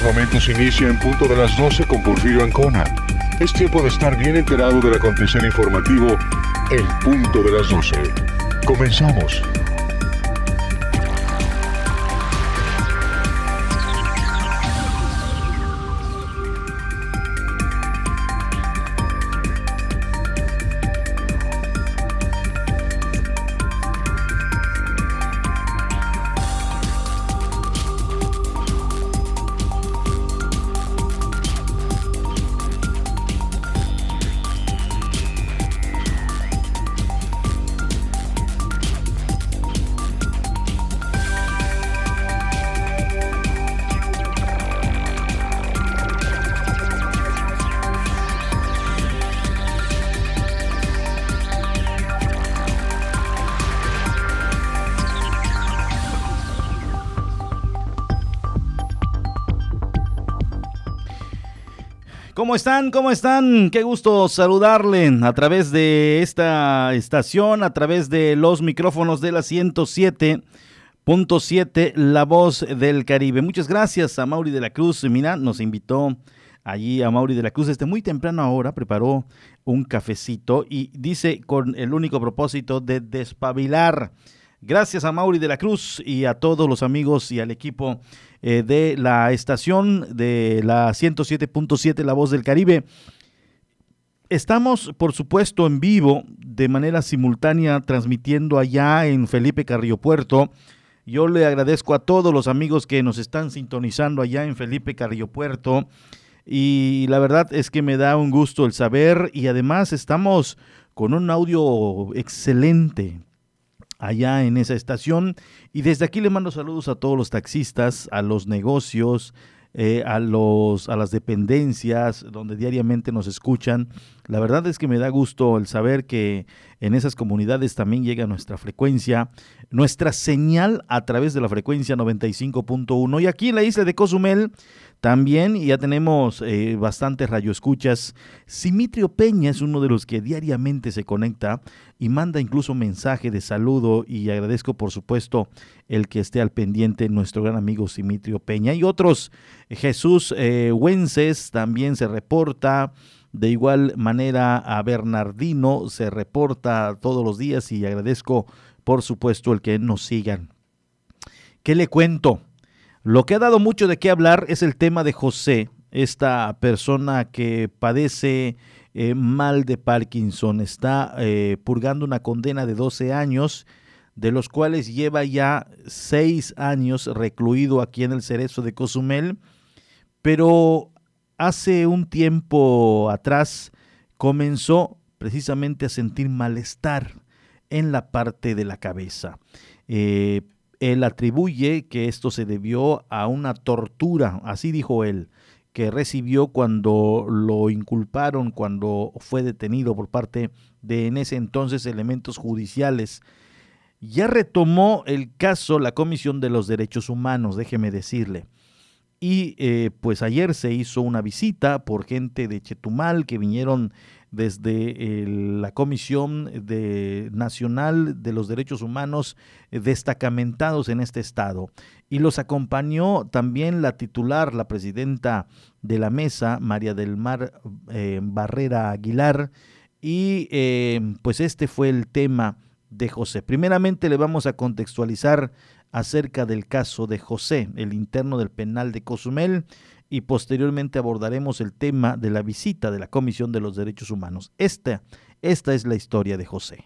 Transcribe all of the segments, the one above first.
Estos momentos inicia en punto de las 12 con Porfirio Ancona. Es tiempo de estar bien enterado del acontecer informativo en punto de las 12. Comenzamos. ¿Cómo están? ¿Cómo están? Qué gusto saludarle a través de esta estación, a través de los micrófonos de la 107.7, La Voz del Caribe. Muchas gracias a Mauri de la Cruz. Mira, nos invitó allí a Mauri de la Cruz desde muy temprano ahora, preparó un cafecito y dice con el único propósito de despabilar. Gracias a Mauri de la Cruz y a todos los amigos y al equipo eh, de la estación de la 107.7 La Voz del Caribe. Estamos, por supuesto, en vivo, de manera simultánea, transmitiendo allá en Felipe Carrillo Puerto. Yo le agradezco a todos los amigos que nos están sintonizando allá en Felipe Carrillo Puerto. Y la verdad es que me da un gusto el saber y además estamos con un audio excelente, allá en esa estación. Y desde aquí le mando saludos a todos los taxistas, a los negocios, eh, a, los, a las dependencias donde diariamente nos escuchan. La verdad es que me da gusto el saber que en esas comunidades también llega nuestra frecuencia, nuestra señal a través de la frecuencia 95.1. Y aquí en la isla de Cozumel también ya tenemos eh, bastantes radioescuchas. Simitrio Peña es uno de los que diariamente se conecta y manda incluso mensaje de saludo y agradezco por supuesto el que esté al pendiente nuestro gran amigo Simitrio Peña y otros. Jesús eh, también se reporta. De igual manera a Bernardino se reporta todos los días y agradezco por supuesto el que nos sigan. ¿Qué le cuento? Lo que ha dado mucho de qué hablar es el tema de José, esta persona que padece eh, mal de Parkinson. Está eh, purgando una condena de 12 años, de los cuales lleva ya 6 años recluido aquí en el Cerezo de Cozumel, pero hace un tiempo atrás comenzó precisamente a sentir malestar en la parte de la cabeza. Eh, él atribuye que esto se debió a una tortura, así dijo él, que recibió cuando lo inculparon, cuando fue detenido por parte de en ese entonces elementos judiciales. Ya retomó el caso la Comisión de los Derechos Humanos, déjeme decirle. Y eh, pues ayer se hizo una visita por gente de Chetumal que vinieron desde la Comisión Nacional de los Derechos Humanos destacamentados en este estado. Y los acompañó también la titular, la presidenta de la mesa, María del Mar eh, Barrera Aguilar. Y eh, pues este fue el tema de José. Primeramente le vamos a contextualizar acerca del caso de José, el interno del penal de Cozumel, y posteriormente abordaremos el tema de la visita de la Comisión de los Derechos Humanos. Esta, esta es la historia de José.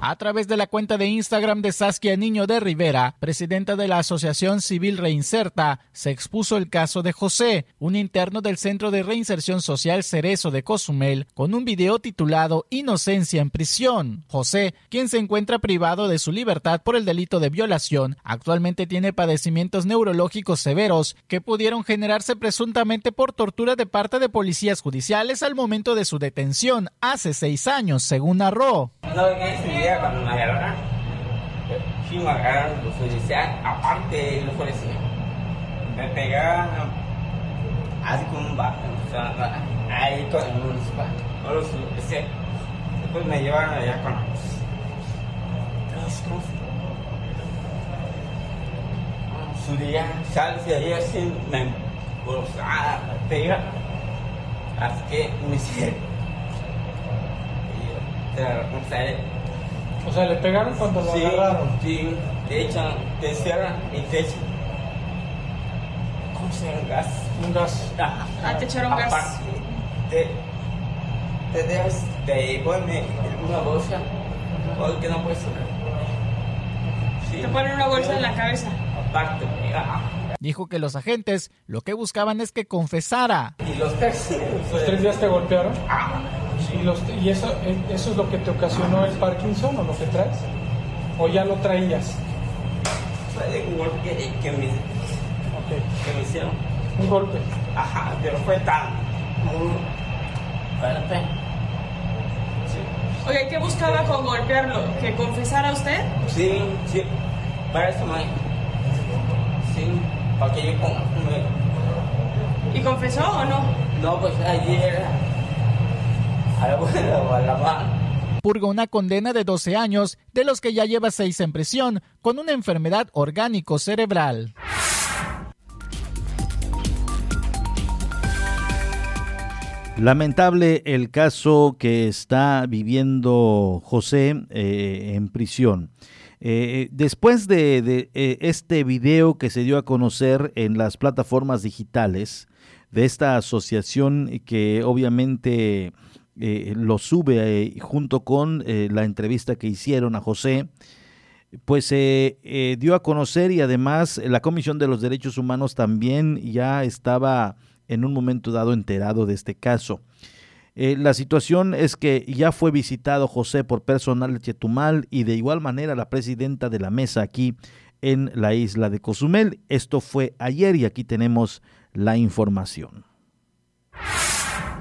A través de la cuenta de Instagram de Saskia Niño de Rivera, presidenta de la Asociación Civil Reinserta, se expuso el caso de José, un interno del Centro de Reinserción Social Cerezo de Cozumel, con un video titulado Inocencia en prisión. José, quien se encuentra privado de su libertad por el delito de violación, actualmente tiene padecimientos neurológicos severos que pudieron generarse presuntamente por tortura de parte de policías judiciales al momento de su detención hace seis años, según narró cuando me agarraron, sí me agarraron los policías, aparte de los policías, me pegaban así con un bajo, ahí con el municipal, o los policías. Después me llevaron allá con los, su día, sales de ahí así, me embolsaba, me pega, así que me hicieron. O sea, o sea, le pegaron cuando lo sí, agarraron. Sí, te echan, te cierran y te echan. ¿Cómo se llama? Gas. Un gas. Ah, te echaron gas. Aparte, te, te dejas, te ponen una bolsa, o que no puedes. Sí. Te ponen una bolsa en la cabeza. Aparte. Dijo que los agentes lo que buscaban es que confesara. ¿Y los tres? ¿Los tres días te golpearon? Ah. ¿Y, los, y eso, eh, eso es lo que te ocasionó el Parkinson o lo que traes? ¿O ya lo traías? Fue un golpe que, me, okay. que me hicieron. Un golpe. Ajá, pero fue tan muy fuerte. Sí. Oye, ¿qué buscaba con golpearlo? ¿Que confesara usted? Sí, sí, para eso me... Sí, para que yo me... ¿Y confesó o no? No, pues ayer Purga una condena de 12 años, de los que ya lleva 6 en prisión, con una enfermedad orgánico cerebral. Lamentable el caso que está viviendo José eh, en prisión. Eh, después de, eh, este video que se dio a conocer en las plataformas digitales de esta asociación que obviamente eh, lo sube eh, junto con eh, la entrevista que hicieron a José, pues se dio a conocer y además la Comisión de los Derechos Humanos también ya estaba en un momento dado enterado de este caso. la situación es que ya fue visitado José por personal de Chetumal y de igual manera la presidenta de la mesa aquí en la isla de Cozumel. Esto fue ayer y aquí tenemos la información.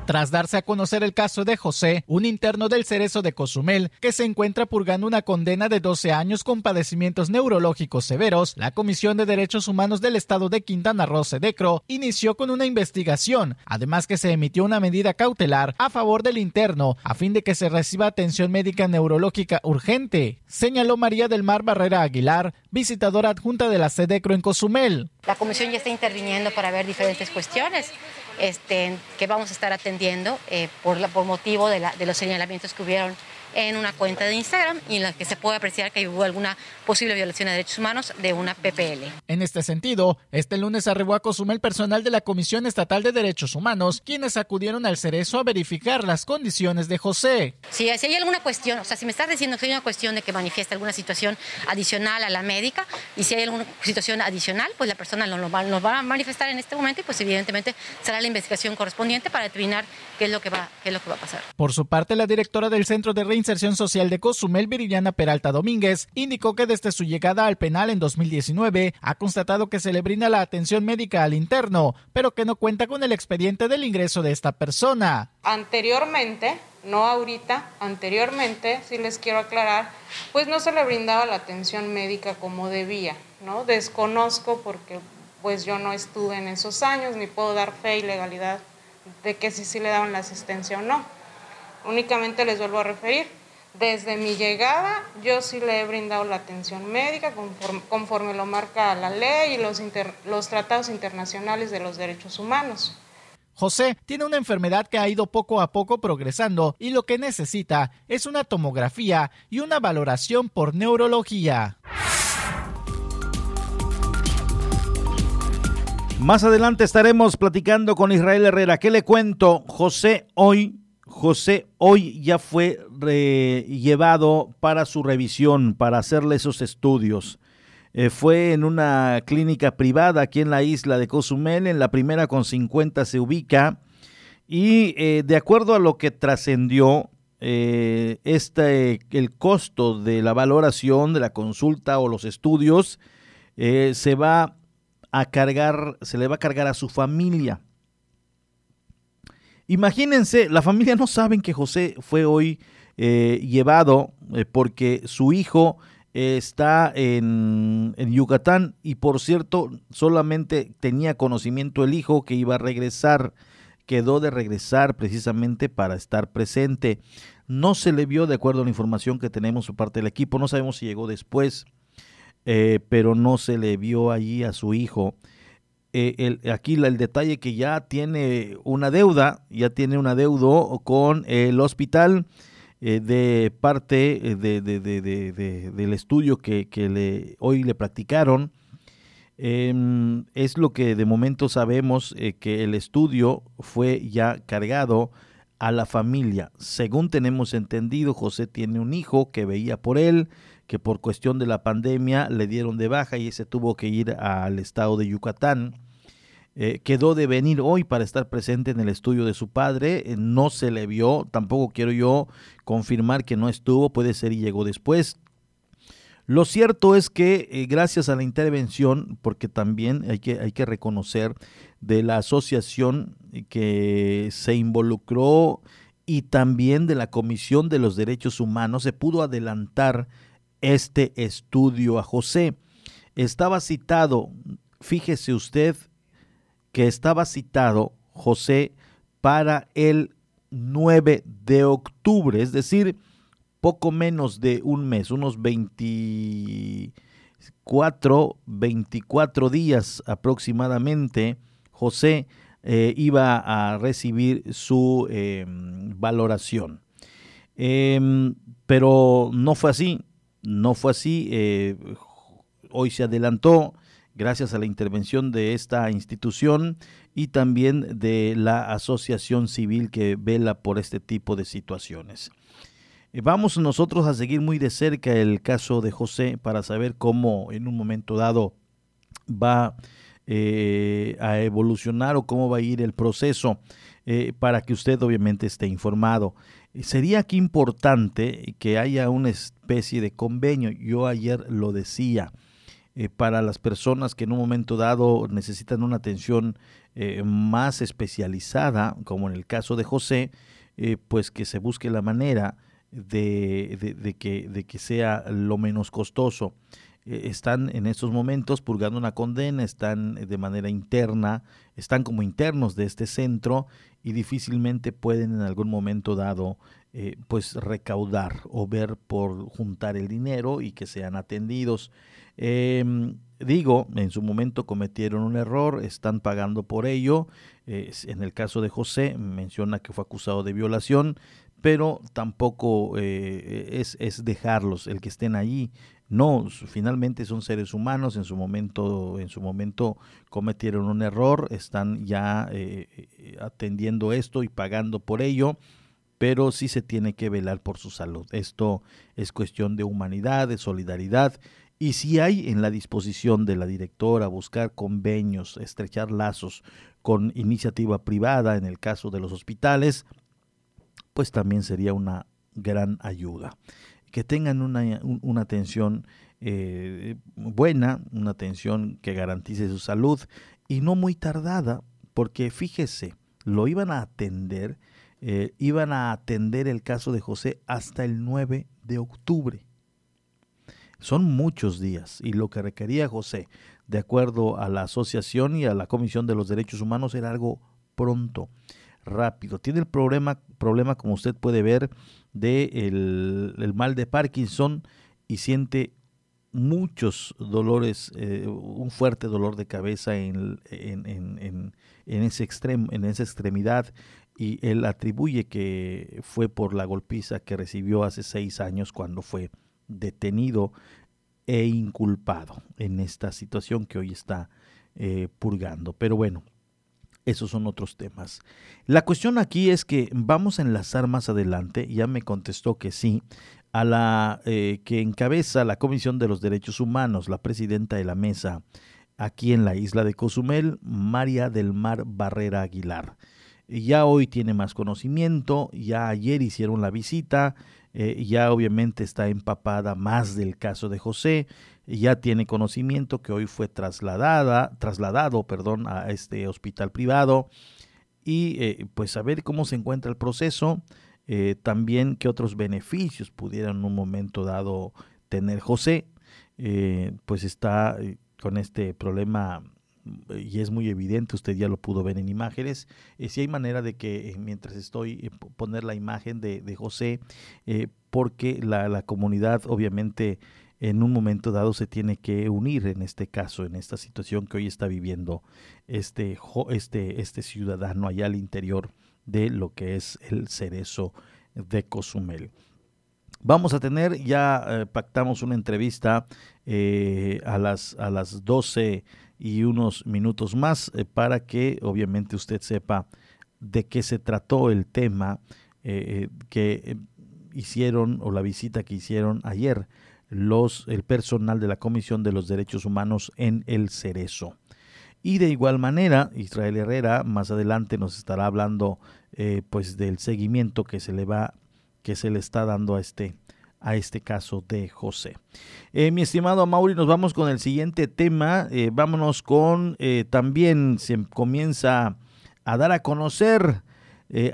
Tras darse a conocer el caso de José, un interno del Cerezo de Cozumel, que se encuentra purgando una condena de 12 años con padecimientos neurológicos severos, la Comisión de Derechos Humanos del Estado de Quintana Roo, Sedecro, inició con una investigación, además que se emitió una medida cautelar a favor del interno, a fin de que se reciba atención médica neurológica urgente, señaló María del Mar Barrera Aguilar, visitadora adjunta de la Sedecro en Cozumel. La comisión ya está interviniendo para ver diferentes cuestiones este, que vamos a estar atendiendo eh, por, por motivo de, de los señalamientos que hubieron en una cuenta de Instagram y en la que se puede apreciar que hubo alguna posible violación de derechos humanos de una PPL. En este sentido, este lunes arribó a Cozumel personal de la Comisión Estatal de Derechos Humanos, quienes acudieron al Cerezo a verificar las condiciones de José. Si, si hay alguna cuestión, o sea, si me estás diciendo que hay una cuestión de que manifiesta alguna situación adicional a la médica y si hay alguna situación adicional, pues la persona nos va, nos va a manifestar en este momento y pues evidentemente será la investigación correspondiente para determinar qué es lo que va, qué es lo que va a pasar. Por su parte, la directora del Centro de Reinserción Social de Cozumel, Viridiana Peralta Domínguez, indicó que desde su llegada al penal en 2019 ha constatado que se le brinda la atención médica al interno, pero que no cuenta con el expediente del ingreso de esta persona. Anteriormente, no ahorita, anteriormente, si les quiero aclarar, pues no se le brindaba la atención médica como debía, ¿no? Desconozco porque pues yo no estuve en esos años ni puedo dar fe y legalidad de que si sí le daban la asistencia o no. Únicamente les vuelvo a referir, desde mi llegada yo sí le he brindado la atención médica conforme, lo marca la ley y los, los tratados internacionales de los derechos humanos. José tiene una enfermedad que ha ido poco a poco progresando y lo que necesita es una tomografía y una valoración por neurología. Más adelante estaremos platicando con Israel Herrera. ¿Qué le cuento? José hoy José hoy ya fue llevado para su revisión, para hacerle esos estudios. Eh, fue en una clínica privada aquí en la isla de Cozumel, en la primera con 50 se ubica. Y eh, de acuerdo a lo que trascendió, eh, este, el costo de la valoración, de la consulta o los estudios, se va a cargar, se le va a cargar a su familia. Imagínense, la familia no saben que José fue hoy llevado porque su hijo está en, Yucatán y por cierto solamente tenía conocimiento el hijo que iba a regresar, quedó de regresar precisamente para estar presente. No se le vio de acuerdo a la información que tenemos por parte del equipo, no sabemos si llegó después, eh, pero no se le vio allí a su hijo. Eh, el, aquí el detalle que ya tiene una deuda, ya tiene un adeudo con el hospital eh, de parte eh, de, del estudio que, hoy le practicaron. Em, es lo que de momento sabemos que el estudio fue ya cargado a la familia. Según tenemos entendido, José tiene un hijo que veía por él, que por cuestión de la pandemia le dieron de baja y ese tuvo que ir al estado de Yucatán. Eh, quedó de venir hoy para estar presente en el estudio de su padre, eh, no se le vio, tampoco quiero yo confirmar que no estuvo, puede ser y llegó después. Lo cierto es que eh, gracias a la intervención, porque también hay que, hay que reconocer de la asociación que se involucró y también de la Comisión de los Derechos Humanos, se pudo adelantar este estudio a José. Estaba citado, fíjese usted, que estaba citado José para el 9 de octubre, es decir, poco menos de un mes, unos 24, 24 días aproximadamente, José eh, iba a recibir su em, valoración. Em, pero no fue así, no fue así. Eh, hoy se adelantó, gracias a la intervención de esta institución y también de la asociación civil que vela por este tipo de situaciones. Eh, vamos nosotros a seguir muy de cerca el caso de José para saber cómo en un momento dado va eh, a evolucionar o cómo va a ir el proceso eh, para que usted obviamente esté informado. Sería aquí importante que haya una especie de convenio. Yo ayer lo decía eh, para las personas que en un momento dado necesitan una atención eh, más especializada, como en el caso de José, eh, pues que se busque la manera de, que, de que sea lo menos costoso. están en estos momentos purgando una condena, están de manera interna, están como internos de este centro y difícilmente pueden en algún momento dado pues recaudar o ver por juntar el dinero y que sean atendidos. Em, digo, en su momento cometieron un error, están pagando por ello. en el caso de José, menciona que fue acusado de violación, pero tampoco eh, es, dejarlos, el que estén allí. No, finalmente son seres humanos, en su momento, en su momento cometieron un error, están ya eh, eh, atendiendo esto y pagando por ello pero sí se tiene que velar por su salud. Esto es cuestión de humanidad, de solidaridad y si hay en la disposición de la directora buscar convenios, estrechar lazos con iniciativa privada en el caso de los hospitales, pues también sería una gran ayuda. Que tengan una, atención eh, buena, una atención que garantice su salud y no muy tardada, porque fíjese, lo iban a atender, eh, iban a atender el caso de José hasta el 9 de octubre. Son muchos días y lo que requería José, de acuerdo a la asociación y a la Comisión de los Derechos Humanos, era algo pronto, rápido. Tiene el problema, problema como usted puede ver, de el, mal de Parkinson y siente muchos dolores, eh, un fuerte dolor de cabeza en, en, en, en, ese en esa extremidad y él atribuye que fue por la golpiza que recibió hace seis años cuando fue detenido e inculpado en esta situación que hoy está eh, purgando. Pero bueno, esos son otros temas. La cuestión aquí es que vamos a enlazar más adelante, ya me contestó que sí, a la eh, que encabeza la Comisión de los Derechos Humanos, la presidenta de la mesa aquí en la isla de Cozumel, María del Mar Barrera Aguilar. Ya hoy tiene más conocimiento, ya ayer hicieron la visita, eh, ya obviamente está empapada más del caso de José, ya tiene conocimiento que hoy fue trasladada, trasladado perdón, a este hospital privado y eh, pues saber cómo se encuentra el proceso, eh, también qué otros beneficios pudieran en un momento dado tener José, pues está con este problema y es muy evidente, usted ya lo pudo ver en imágenes, eh, si hay manera de que eh, mientras estoy eh, poner la imagen de, José, porque la, la, comunidad obviamente en un momento dado se tiene que unir en este caso, en esta situación que hoy está viviendo este, este, este ciudadano allá al interior de lo que es el cerezo de Cozumel. Vamos a tener, ya pactamos una entrevista a, las, a las 12 y unos minutos más eh, para que obviamente usted sepa de qué se trató el tema eh, eh, que hicieron o la visita que hicieron ayer los el personal de la Comisión de los Derechos Humanos en el Cerezo. Y de igual manera, Israel Herrera más adelante nos estará hablando pues del seguimiento que se le va que se le está dando a este a este caso de José. Eh, mi estimado Mauri, nos vamos con el siguiente tema. Eh, vámonos con eh, también se comienza a dar a conocer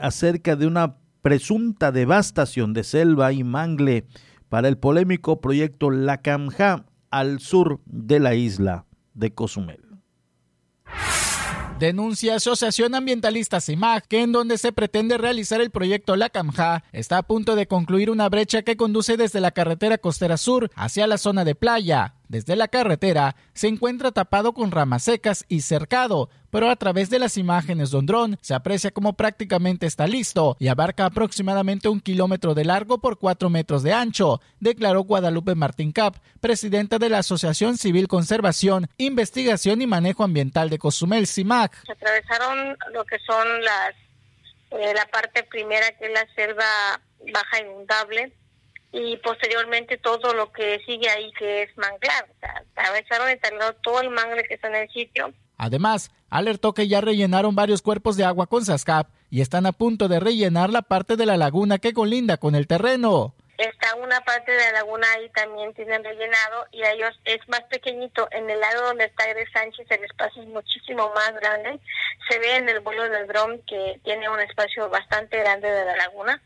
acerca de una presunta devastación de selva y mangle para el polémico proyecto La Camja al sur de la isla de Cozumel. Denuncia Asociación Ambientalista CIMAG que en donde se pretende realizar el proyecto La Camja está a punto de concluir una brecha que conduce desde la carretera costera sur hacia la zona de playa. Desde la carretera se encuentra tapado con ramas secas y cercado, pero a través de las imágenes de un dron se aprecia como prácticamente está listo y abarca aproximadamente un kilómetro de largo por cuatro metros de ancho, declaró Guadalupe Martín Cap, presidenta de la Asociación Civil Conservación, Investigación y Manejo Ambiental de Cozumel, CIMAC. Se atravesaron lo que son eh, la parte primera que es la selva baja inundable y posteriormente todo lo que sigue ahí que es manglar. O sea, atravesaron y todo el mangle que está en el sitio. Además, alertó que ya rellenaron varios cuerpos de agua con SASCAP y están a punto de rellenar la parte de la laguna que colinda con el terreno. Está una parte de la laguna ahí también tienen rellenado y a ellos es más pequeñito. En el lado donde está Gres Sánchez el espacio es muchísimo más grande. Se ve en el vuelo del dron que tiene un espacio bastante grande de la laguna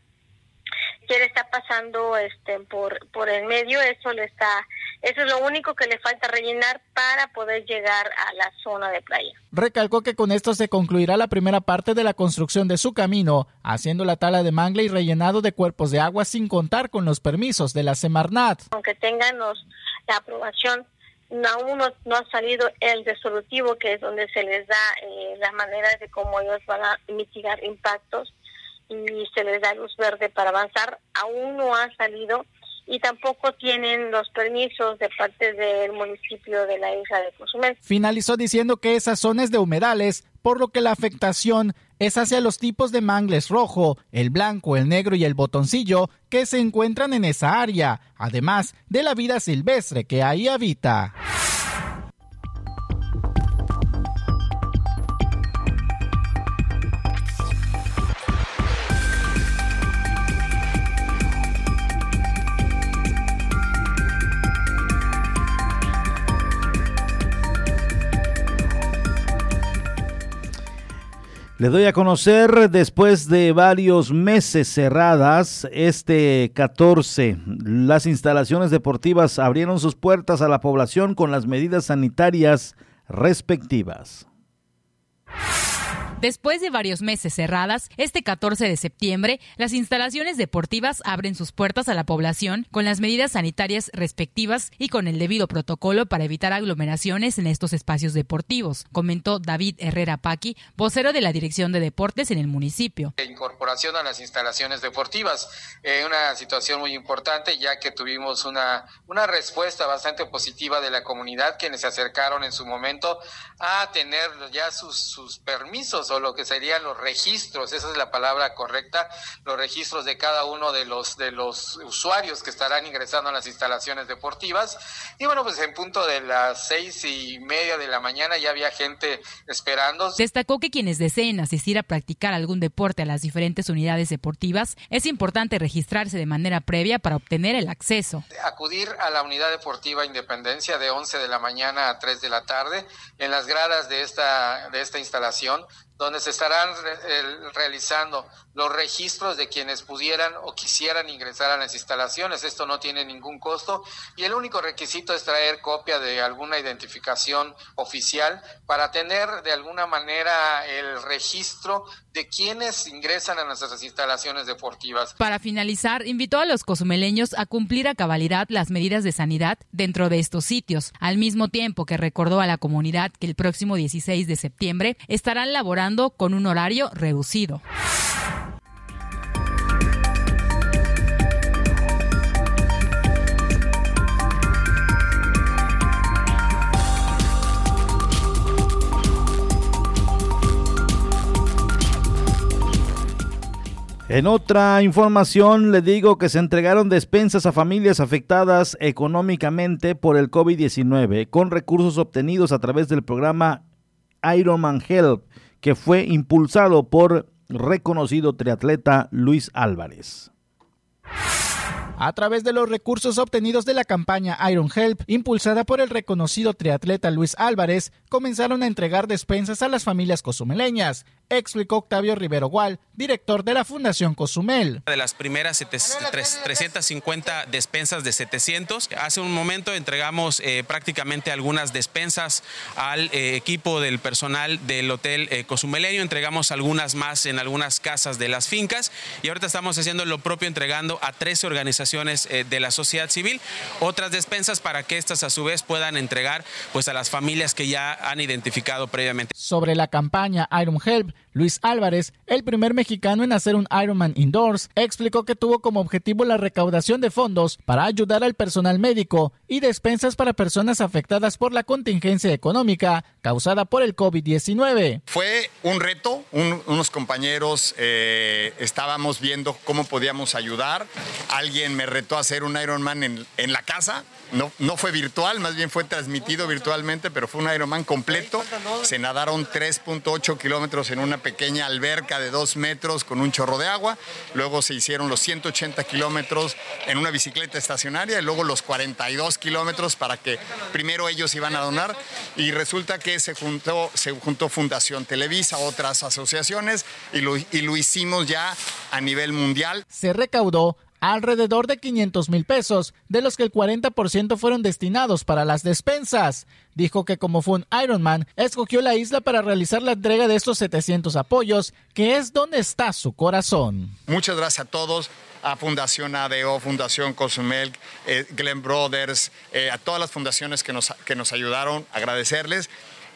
que le está pasando este por por el medio eso le está eso es lo único que le falta rellenar para poder llegar a la zona de playa. Recalcó que con esto se concluirá la primera parte de la construcción de su camino, haciendo la tala de mangle y rellenado de cuerpos de agua sin contar con los permisos de la Semarnat. Aunque tengan la aprobación, aún no, ha salido el resolutivo, que es donde se les da eh, las maneras de cómo ellos van a mitigar impactos y se les da luz verde para avanzar, aún no ha salido y tampoco tienen los permisos de parte del municipio de la isla de Cozumel. Finalizó diciendo que esa zona es de humedales, por lo que la afectación es hacia los tipos de mangles rojo, el blanco, el negro y el botoncillo que se encuentran en esa área, además de la vida silvestre que ahí habita. Le doy a conocer, después de varios meses cerradas, este 14, las instalaciones deportivas abrieron sus puertas a la población con las medidas sanitarias respectivas. Después de varios meses cerradas, este 14 de septiembre, las instalaciones deportivas abren sus puertas a la población con las medidas sanitarias respectivas y con el debido protocolo para evitar aglomeraciones en estos espacios deportivos, comentó David Herrera Paqui, vocero de la Dirección de Deportes en el municipio. Incorporación a las instalaciones deportivas, eh, una situación muy importante ya que tuvimos una, una respuesta bastante positiva de la comunidad quienes se acercaron en su momento a tener ya sus, sus permisos o lo que serían los registros, esa es la palabra correcta, los registros de cada uno de los de los usuarios que estarán ingresando a las instalaciones deportivas. Y bueno, pues en punto de las seis y media de la mañana ya había gente esperando. Destacó que quienes deseen asistir a practicar algún deporte a las diferentes unidades deportivas, es importante registrarse de manera previa para obtener el acceso. Acudir a la unidad deportiva Independencia de 11 de la mañana a 3 de la tarde en las gradas de esta, de esta instalación donde se estarán realizando los registros de quienes pudieran o quisieran ingresar a las instalaciones. Esto no tiene ningún costo y el único requisito es traer copia de alguna identificación oficial para tener de alguna manera el registro de quienes ingresan a nuestras instalaciones deportivas. Para finalizar, invitó a los cozumeleños a cumplir a cabalidad las medidas de sanidad dentro de estos sitios, al mismo tiempo que recordó a la comunidad que el próximo 16 de septiembre estarán laborando con un horario reducido. En otra información le digo que se entregaron despensas a familias afectadas económicamente por el COVID-19 con recursos obtenidos a través del programa Ironman Help que fue impulsado por reconocido triatleta Luis Álvarez. A través de los recursos obtenidos de la campaña Iron Help, impulsada por el reconocido triatleta Luis Álvarez, comenzaron a entregar despensas a las familias cozumeleñas explicó Octavio Rivero Gual, director de la Fundación Cozumel. De las primeras 350 despensas de 700, hace un momento entregamos eh, prácticamente algunas despensas al eh, equipo del personal del Hotel eh, Cozumeleño, entregamos algunas más en algunas casas de las fincas y ahorita estamos haciendo lo propio entregando a 13 organizaciones de la sociedad civil otras despensas para que estas a su vez puedan entregar pues a las familias que ya han identificado previamente. Sobre la campaña Iron Help, Luis Álvarez, el primer mexicano en hacer un Ironman indoors, explicó que tuvo como objetivo la recaudación de fondos para ayudar al personal médico y despensas para personas afectadas por la contingencia económica causada por el COVID-19. Fue un reto, unos compañeros eh, estábamos viendo cómo podíamos ayudar, alguien me retó a hacer un Ironman en, en la casa, no, no fue virtual, más bien fue transmitido virtualmente, pero fue un Ironman completo, se nadaron 3.8 kilómetros en una pequeña alberca de dos metros con un chorro de agua, luego se hicieron los 180 kilómetros en una bicicleta estacionaria y luego los 42 kilómetros para que primero ellos iban a donar. Y resulta que se juntó, se juntó Fundación Televisa, otras asociaciones y lo, y lo hicimos ya a nivel mundial. Se recaudó alrededor de 500 mil pesos, de los que el 40% fueron destinados para las despensas. Dijo que como fue un Ironman, escogió la isla para realizar la entrega de estos 700 apoyos, que es donde está su corazón. Muchas gracias a todos a Fundación ADO, Fundación Cozumel, eh, Glen Brothers, eh, a todas las fundaciones que nos, que nos ayudaron, agradecerles.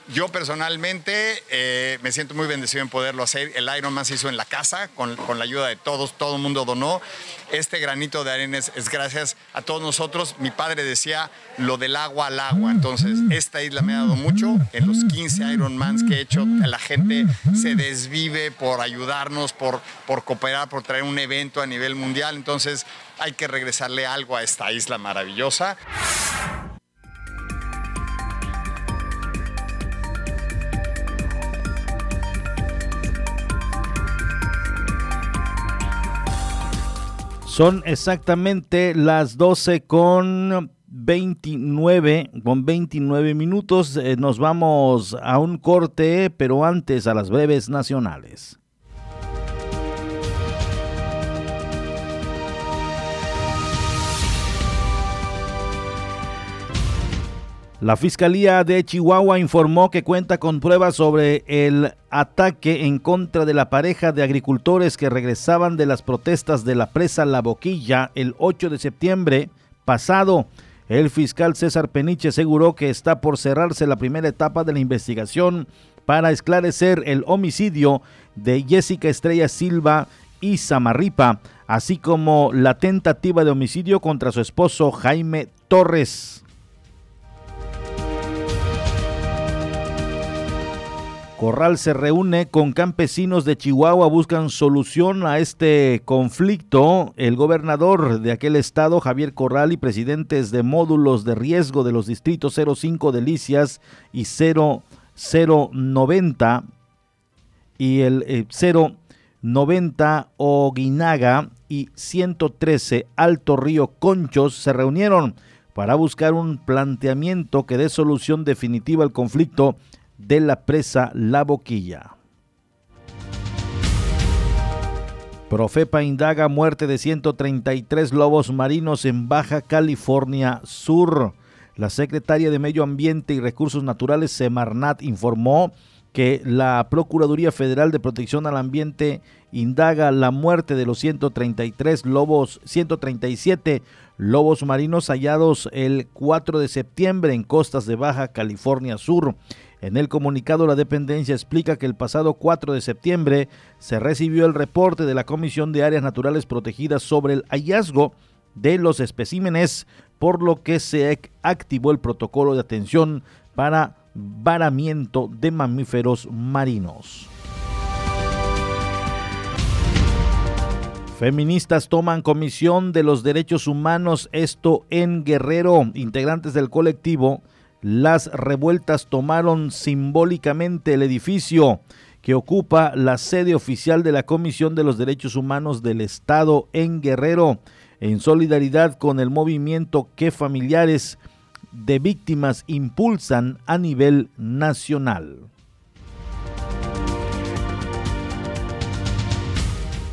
Yo personalmente eh, me siento muy bendecido en poderlo hacer. El Ironman se hizo en la casa con, la ayuda de todos, todo el mundo donó. Este granito de arena es, gracias a todos nosotros. Mi padre decía lo del agua al agua. Entonces, esta isla me ha dado mucho. En los 15 Ironmans que he hecho, la gente se desvive por ayudarnos, por, por cooperar, por traer un evento a nivel mundial. Entonces, hay que regresarle algo a esta isla maravillosa. Son exactamente las 12 con 29, con 29 minutos. Eh, nos vamos a un corte, pero antes a las breves nacionales. La Fiscalía de Chihuahua informó que cuenta con pruebas sobre el ataque en contra de la pareja de agricultores que regresaban de las protestas de la presa La Boquilla el 8 de septiembre pasado. El fiscal César Peniche aseguró que está por cerrarse la primera etapa de la investigación para esclarecer el homicidio de Jessica Estrella Silva y Samarripa, así como la tentativa de homicidio contra su esposo Jaime Torres. Corral se reúne con campesinos de Chihuahua, buscan solución a este conflicto. El gobernador de aquel estado, Javier Corral, y presidentes de módulos de riesgo de los distritos 05 Delicias y 0090 y el 090 eh, Oguinaga y 113 Alto Río Conchos se reunieron para buscar un planteamiento que dé solución definitiva al conflicto de la presa La Boquilla. Profepa indaga muerte de 133 lobos marinos en Baja California Sur. La secretaria de Medio Ambiente y Recursos Naturales, Semarnat, informó que la Procuraduría Federal de Protección al Ambiente indaga la muerte de los 133 lobos, 137 lobos marinos hallados el 4 de septiembre en costas de Baja California Sur. En el comunicado, la dependencia explica que el pasado 4 de septiembre se recibió el reporte de la Comisión de Áreas Naturales Protegidas sobre el hallazgo de los especímenes, por lo que se activó el protocolo de atención para varamiento de mamíferos marinos. Feministas toman comisión de los derechos humanos, esto en Guerrero. Integrantes del colectivo las revueltas tomaron simbólicamente el edificio que ocupa la sede oficial de la Comisión de los Derechos Humanos del Estado en Guerrero, en solidaridad con el movimiento que familiares de víctimas impulsan a nivel nacional.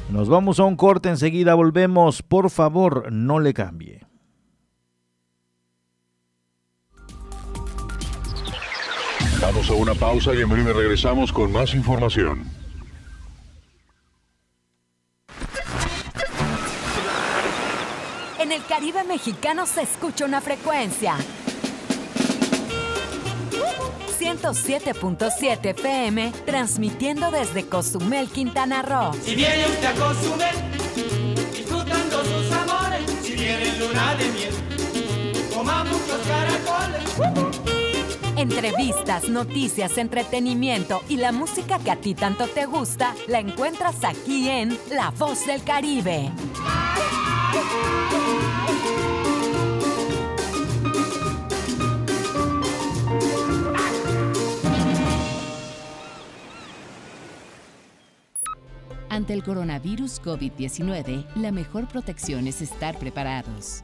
Nos vamos a un corte, enseguida volvemos. Por favor, no le cambie. Vamos a una pausa y en breve regresamos con más información. En el Caribe mexicano se escucha una frecuencia. 107.7 FM, transmitiendo desde Cozumel, Quintana Roo. Si viene usted a Cozumel, disfrutando sus amores, si viene luna de miel, coma muchos caracoles. Entrevistas, noticias, entretenimiento y la música que a ti tanto te gusta la encuentras aquí en La Voz del Caribe. Ante el coronavirus COVID-19, la mejor protección es estar preparados.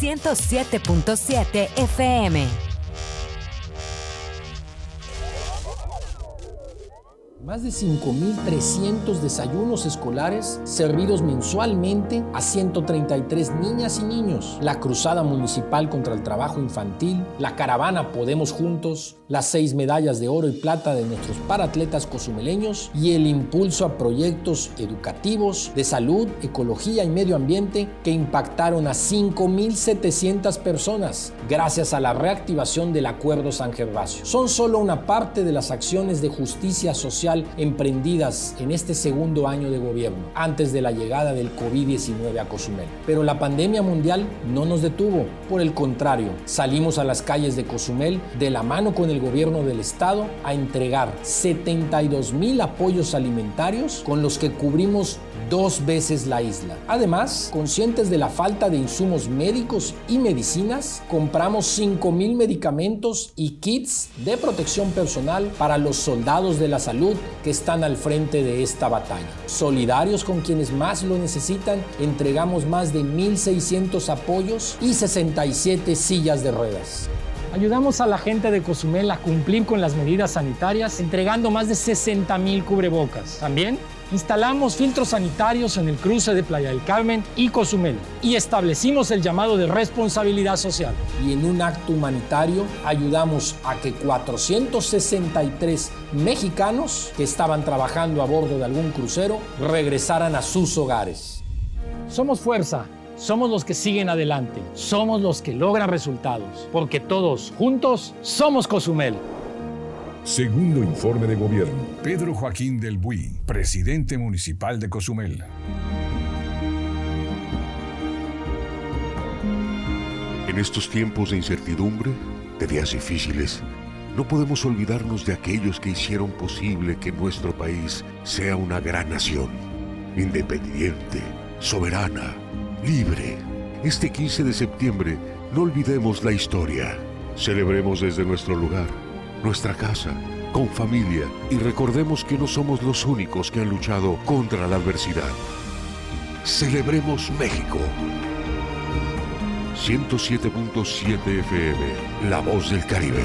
107.7 FM. Más de 5.300 desayunos escolares servidos mensualmente a 133 niñas y niños. La Cruzada Municipal contra el Trabajo Infantil, la Caravana Podemos Juntos, las seis medallas de oro y plata de nuestros paratletas cozumeleños y el impulso a proyectos educativos de salud, ecología y medio ambiente que impactaron a 5.700 personas gracias a la reactivación del Acuerdo San Gervasio. Son solo una parte de las acciones de justicia social emprendidas en este segundo año de gobierno, antes de la llegada del COVID-19 a Cozumel. Pero la pandemia mundial no nos detuvo, por el contrario, salimos a las calles de Cozumel de la mano con el gobierno del estado a entregar 72 mil apoyos alimentarios con los que cubrimos dos veces la isla. Además, conscientes de la falta de insumos médicos y medicinas, compramos 5 mil medicamentos y kits de protección personal para los soldados de la salud que están al frente de esta batalla. Solidarios con quienes más lo necesitan, entregamos más de 1.600 apoyos y 67 sillas de ruedas. Ayudamos a la gente de Cozumel a cumplir con las medidas sanitarias, entregando más de 60 mil cubrebocas. También Instalamos filtros sanitarios en el cruce de Playa del Carmen y Cozumel y establecimos el llamado de responsabilidad social. Y en un acto humanitario ayudamos a que 463 mexicanos que estaban trabajando a bordo de algún crucero regresaran a sus hogares. Somos fuerza, somos los que siguen adelante, somos los que logran resultados, porque todos juntos somos Cozumel. Segundo informe de gobierno. Pedro Joaquín del Buy, presidente municipal de Cozumel. En estos tiempos de incertidumbre, de días difíciles, no podemos olvidarnos de aquellos que hicieron posible que nuestro país sea una gran nación, independiente, soberana, libre. Este 15 de septiembre, no olvidemos la historia. Celebremos desde nuestro lugar nuestra casa, con familia y recordemos que no somos los únicos que han luchado contra la adversidad. Celebremos México. 107.7 FM, La Voz del Caribe.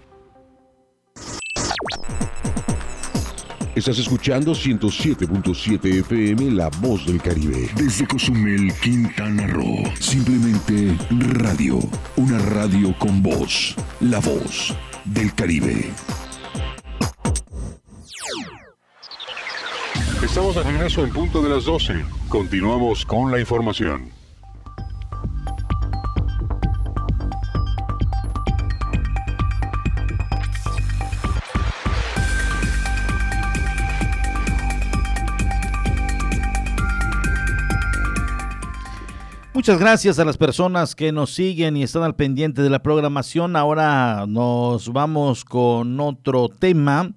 Estás escuchando 107.7 FM La Voz del Caribe. Desde Cozumel, Quintana Roo. Simplemente radio. Una radio con voz. La Voz del Caribe. Estamos de regreso en punto de las 12. Continuamos con la información. Muchas gracias a las personas que nos siguen y están al pendiente de la programación. Ahora nos vamos con otro tema.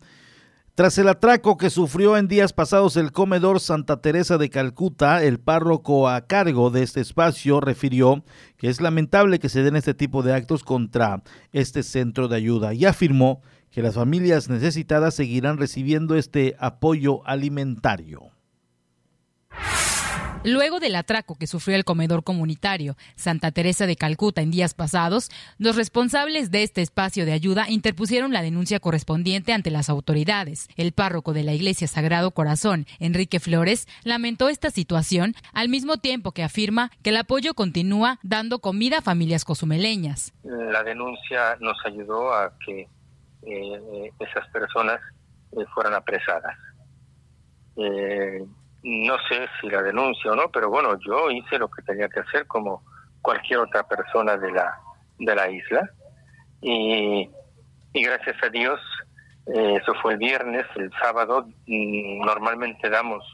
Tras el atraco que sufrió en días pasados el comedor Santa Teresa de Calcuta, el párroco a cargo de este espacio refirió que es lamentable que se den este tipo de actos contra este centro de ayuda y afirmó que las familias necesitadas seguirán recibiendo este apoyo alimentario. Luego del atraco que sufrió el comedor comunitario Santa Teresa de Calcuta en días pasados, los responsables de este espacio de ayuda interpusieron la denuncia correspondiente ante las autoridades. El párroco de la Iglesia Sagrado Corazón, Enrique Flores, lamentó esta situación al mismo tiempo que afirma que el apoyo continúa dando comida a familias cozumeleñas. La denuncia nos ayudó a que eh, esas personas eh, fueran apresadas. Eh, no sé si la denuncia o no, pero bueno, yo hice lo que tenía que hacer como cualquier otra persona de la, de la isla. Y, gracias a Dios, eh, eso fue el viernes, el sábado mm, normalmente damos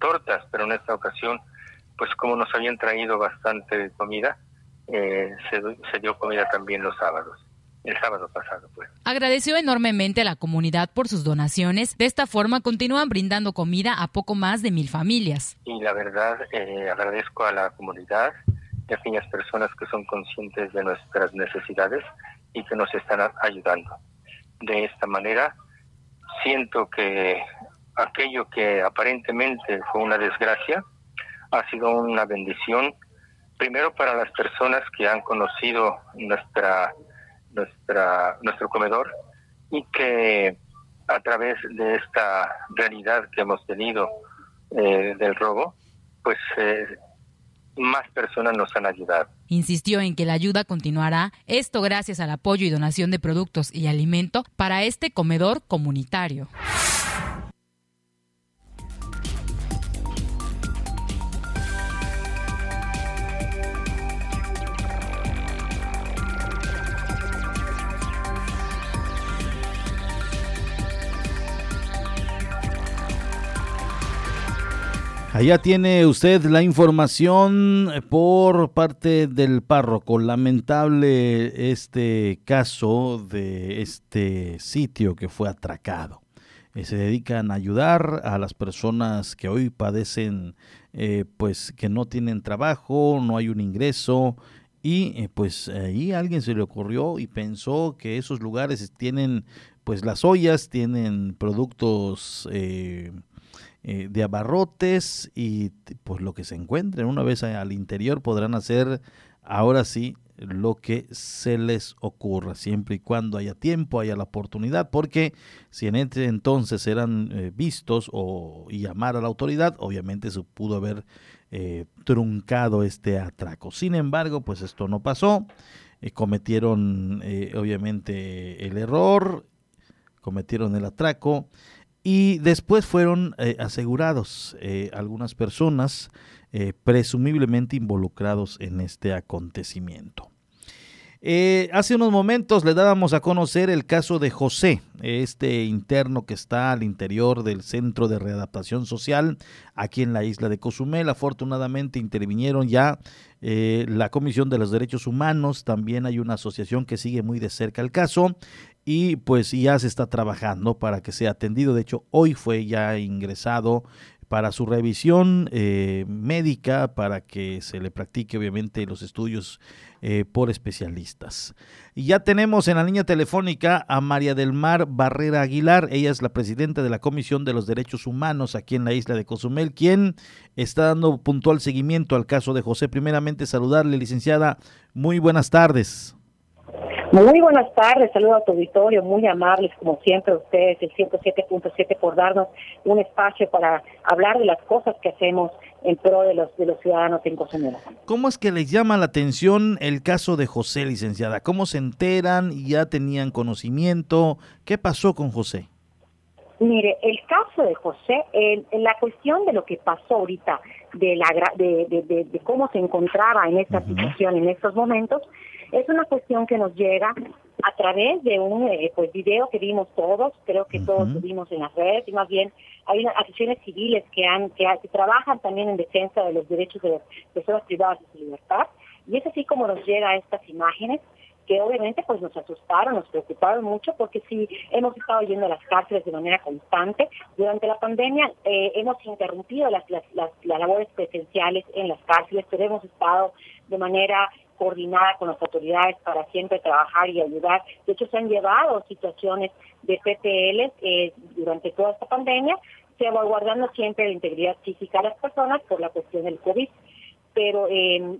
tortas, pero en esta ocasión, pues como nos habían traído bastante comida, eh, se, se dio comida también los sábados el sábado pasado. Pues. Agradeció enormemente a la comunidad por sus donaciones. De esta forma continúan brindando comida a poco más de mil familias. Y la verdad, eh, agradezco a la comunidad y a aquellas personas que son conscientes de nuestras necesidades y que nos están ayudando. De esta manera, siento que aquello que aparentemente fue una desgracia ha sido una bendición, primero para las personas que han conocido nuestra nuestra, nuestro comedor y que a través de esta realidad que hemos tenido eh, del robo, pues eh, más personas nos han ayudado. Insistió en que la ayuda continuará, esto gracias al apoyo y donación de productos y alimento para este comedor comunitario. Allá tiene usted la información por parte del párroco. Lamentable este caso de este sitio que fue atracado. Eh, se dedican a ayudar a las personas que hoy padecen, eh, pues que no tienen trabajo, no hay un ingreso. Y eh, pues ahí alguien se le ocurrió y pensó que esos lugares tienen pues las ollas, tienen productos eh, de abarrotes y pues lo que se encuentren una vez al interior podrán hacer ahora sí lo que se les ocurra, siempre y cuando haya tiempo, haya la oportunidad, porque si en este entonces eran eh, vistos o llamar a la autoridad, obviamente se pudo haber eh, truncado este atraco. Sin embargo, pues esto no pasó, cometieron obviamente el error, cometieron el atraco y después fueron eh, asegurados eh, algunas personas eh, presumiblemente involucrados en este acontecimiento. hace unos momentos le dábamos a conocer el caso de José, este interno que está al interior del Centro de Readaptación Social aquí en la isla de Cozumel. Afortunadamente intervinieron ya la Comisión de los Derechos Humanos, también hay una asociación que sigue muy de cerca el caso y pues ya se está trabajando para que sea atendido. De hecho, hoy fue ya ingresado para su revisión eh, médica, para que se le practique obviamente los estudios eh, por especialistas. Y ya tenemos en la línea telefónica a María del Mar Barrera Aguilar, ella es la presidenta de la Comisión de los Derechos Humanos aquí en la isla de Cozumel, quien está dando puntual seguimiento al caso de José. Primeramente saludarle, licenciada, muy buenas tardes. Muy buenas tardes, saludo a tu auditorio, muy amables como siempre ustedes, el 107.7 por darnos un espacio para hablar de las cosas que hacemos en pro de los, de los ciudadanos en Cozumel. ¿Cómo es que les llama la atención el caso de José, licenciada? ¿Cómo se enteran? ¿Ya tenían conocimiento? ¿Qué pasó con José? Mire, el caso de José, en, la cuestión de lo que pasó ahorita, de, la, de, de, cómo se encontraba en esta situación en estos momentos, es una cuestión que nos llega a través de un eh, pues video que vimos todos, creo que todos lo vimos en las redes, y más bien hay unas asociaciones civiles que han que, trabajan también en defensa de los derechos de las personas privadas de su libertad, y es así como nos llega a estas imágenes que obviamente pues nos asustaron, nos preocuparon mucho porque sí hemos estado yendo a las cárceles de manera constante. Durante la pandemia eh, hemos interrumpido las, las, las, las labores presenciales en las cárceles, pero hemos estado de manera coordinada con las autoridades para siempre trabajar y ayudar. De hecho, se han llevado situaciones de PPL eh, durante toda esta pandemia, salvaguardando siempre la integridad física de las personas por la cuestión del COVID pero eh,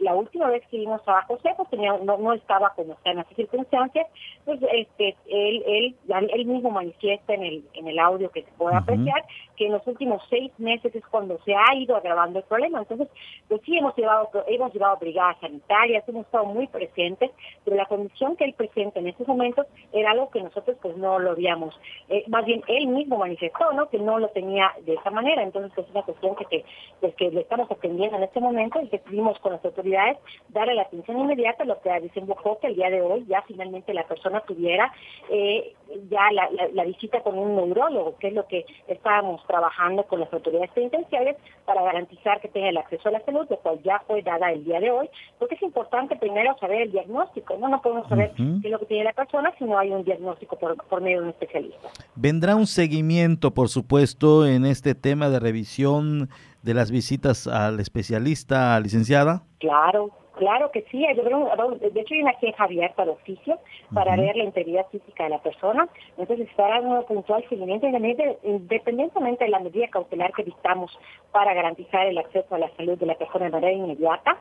la última vez que vimos a José pues tenía, no, no estaba como está en esas circunstancias, pues este él, él, él mismo manifiesta en el, en el audio que se puede apreciar que en los últimos seis meses es cuando se ha ido agravando el problema. Entonces, pues sí hemos llevado, hemos llevado brigadas sanitarias, hemos estado muy presentes, pero la condición que él presenta en estos momentos era algo que nosotros pues no lo habíamos, eh, más bien él mismo manifestó, ¿no? Que no lo tenía de esa manera. Entonces, es una cuestión que, te, pues, que le estamos atendiendo en este momento y decidimos con las autoridades darle la atención inmediata, lo que desembocó que el día de hoy ya finalmente la persona tuviera eh, ya la, visita con un neurólogo, que es lo que estábamos trabajando con las autoridades penitenciarias para garantizar que tenga el acceso a la salud, lo cual ya fue dada el día de hoy, porque es importante primero saber el diagnóstico, no, no podemos saber qué es lo que tiene la persona si no hay un diagnóstico por, por medio de un especialista. Vendrá un seguimiento, por supuesto, en este tema de revisión de las visitas al especialista, licenciada? Claro, claro que sí. De hecho, hay una queja abierta al oficio para ver la integridad física de la persona. Entonces, estará un puntual seguimiento independientemente de la medida cautelar que dictamos para garantizar el acceso a la salud de la persona de manera inmediata.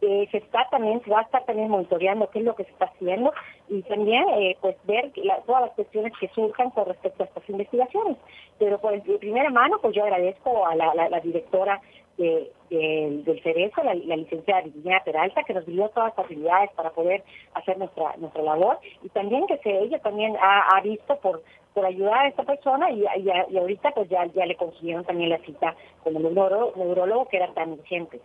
Eh, se está también, se va a estar también monitoreando qué es lo que se está haciendo y también eh, pues ver todas las cuestiones que surjan con respecto a estas investigaciones. Pero por de primera mano, pues yo agradezco a la, directora de, del Cerezo, la, licenciada Virginia Peralta, que nos dio todas las facilidades para poder hacer nuestra nuestra labor y también que se, ella también ha, visto por por ayudar a esta persona y, y, ahorita pues ya, ya le consiguieron también la cita con el neurólogo que era tan urgente.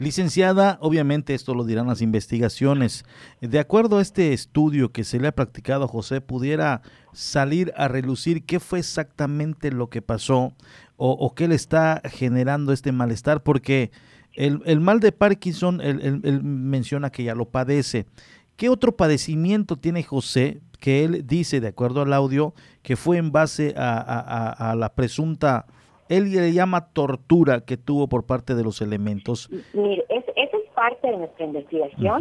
Licenciada, obviamente esto lo dirán las investigaciones. De acuerdo a este estudio que se le ha practicado a José, pudiera salir a relucir qué fue exactamente lo que pasó o, qué le está generando este malestar? Porque el, mal de Parkinson, él, menciona que ya lo padece. ¿Qué otro padecimiento tiene José que él dice, de acuerdo al audio, que fue en base a, la presunta, él le llama tortura que tuvo por parte de los elementos? Parte de nuestra investigación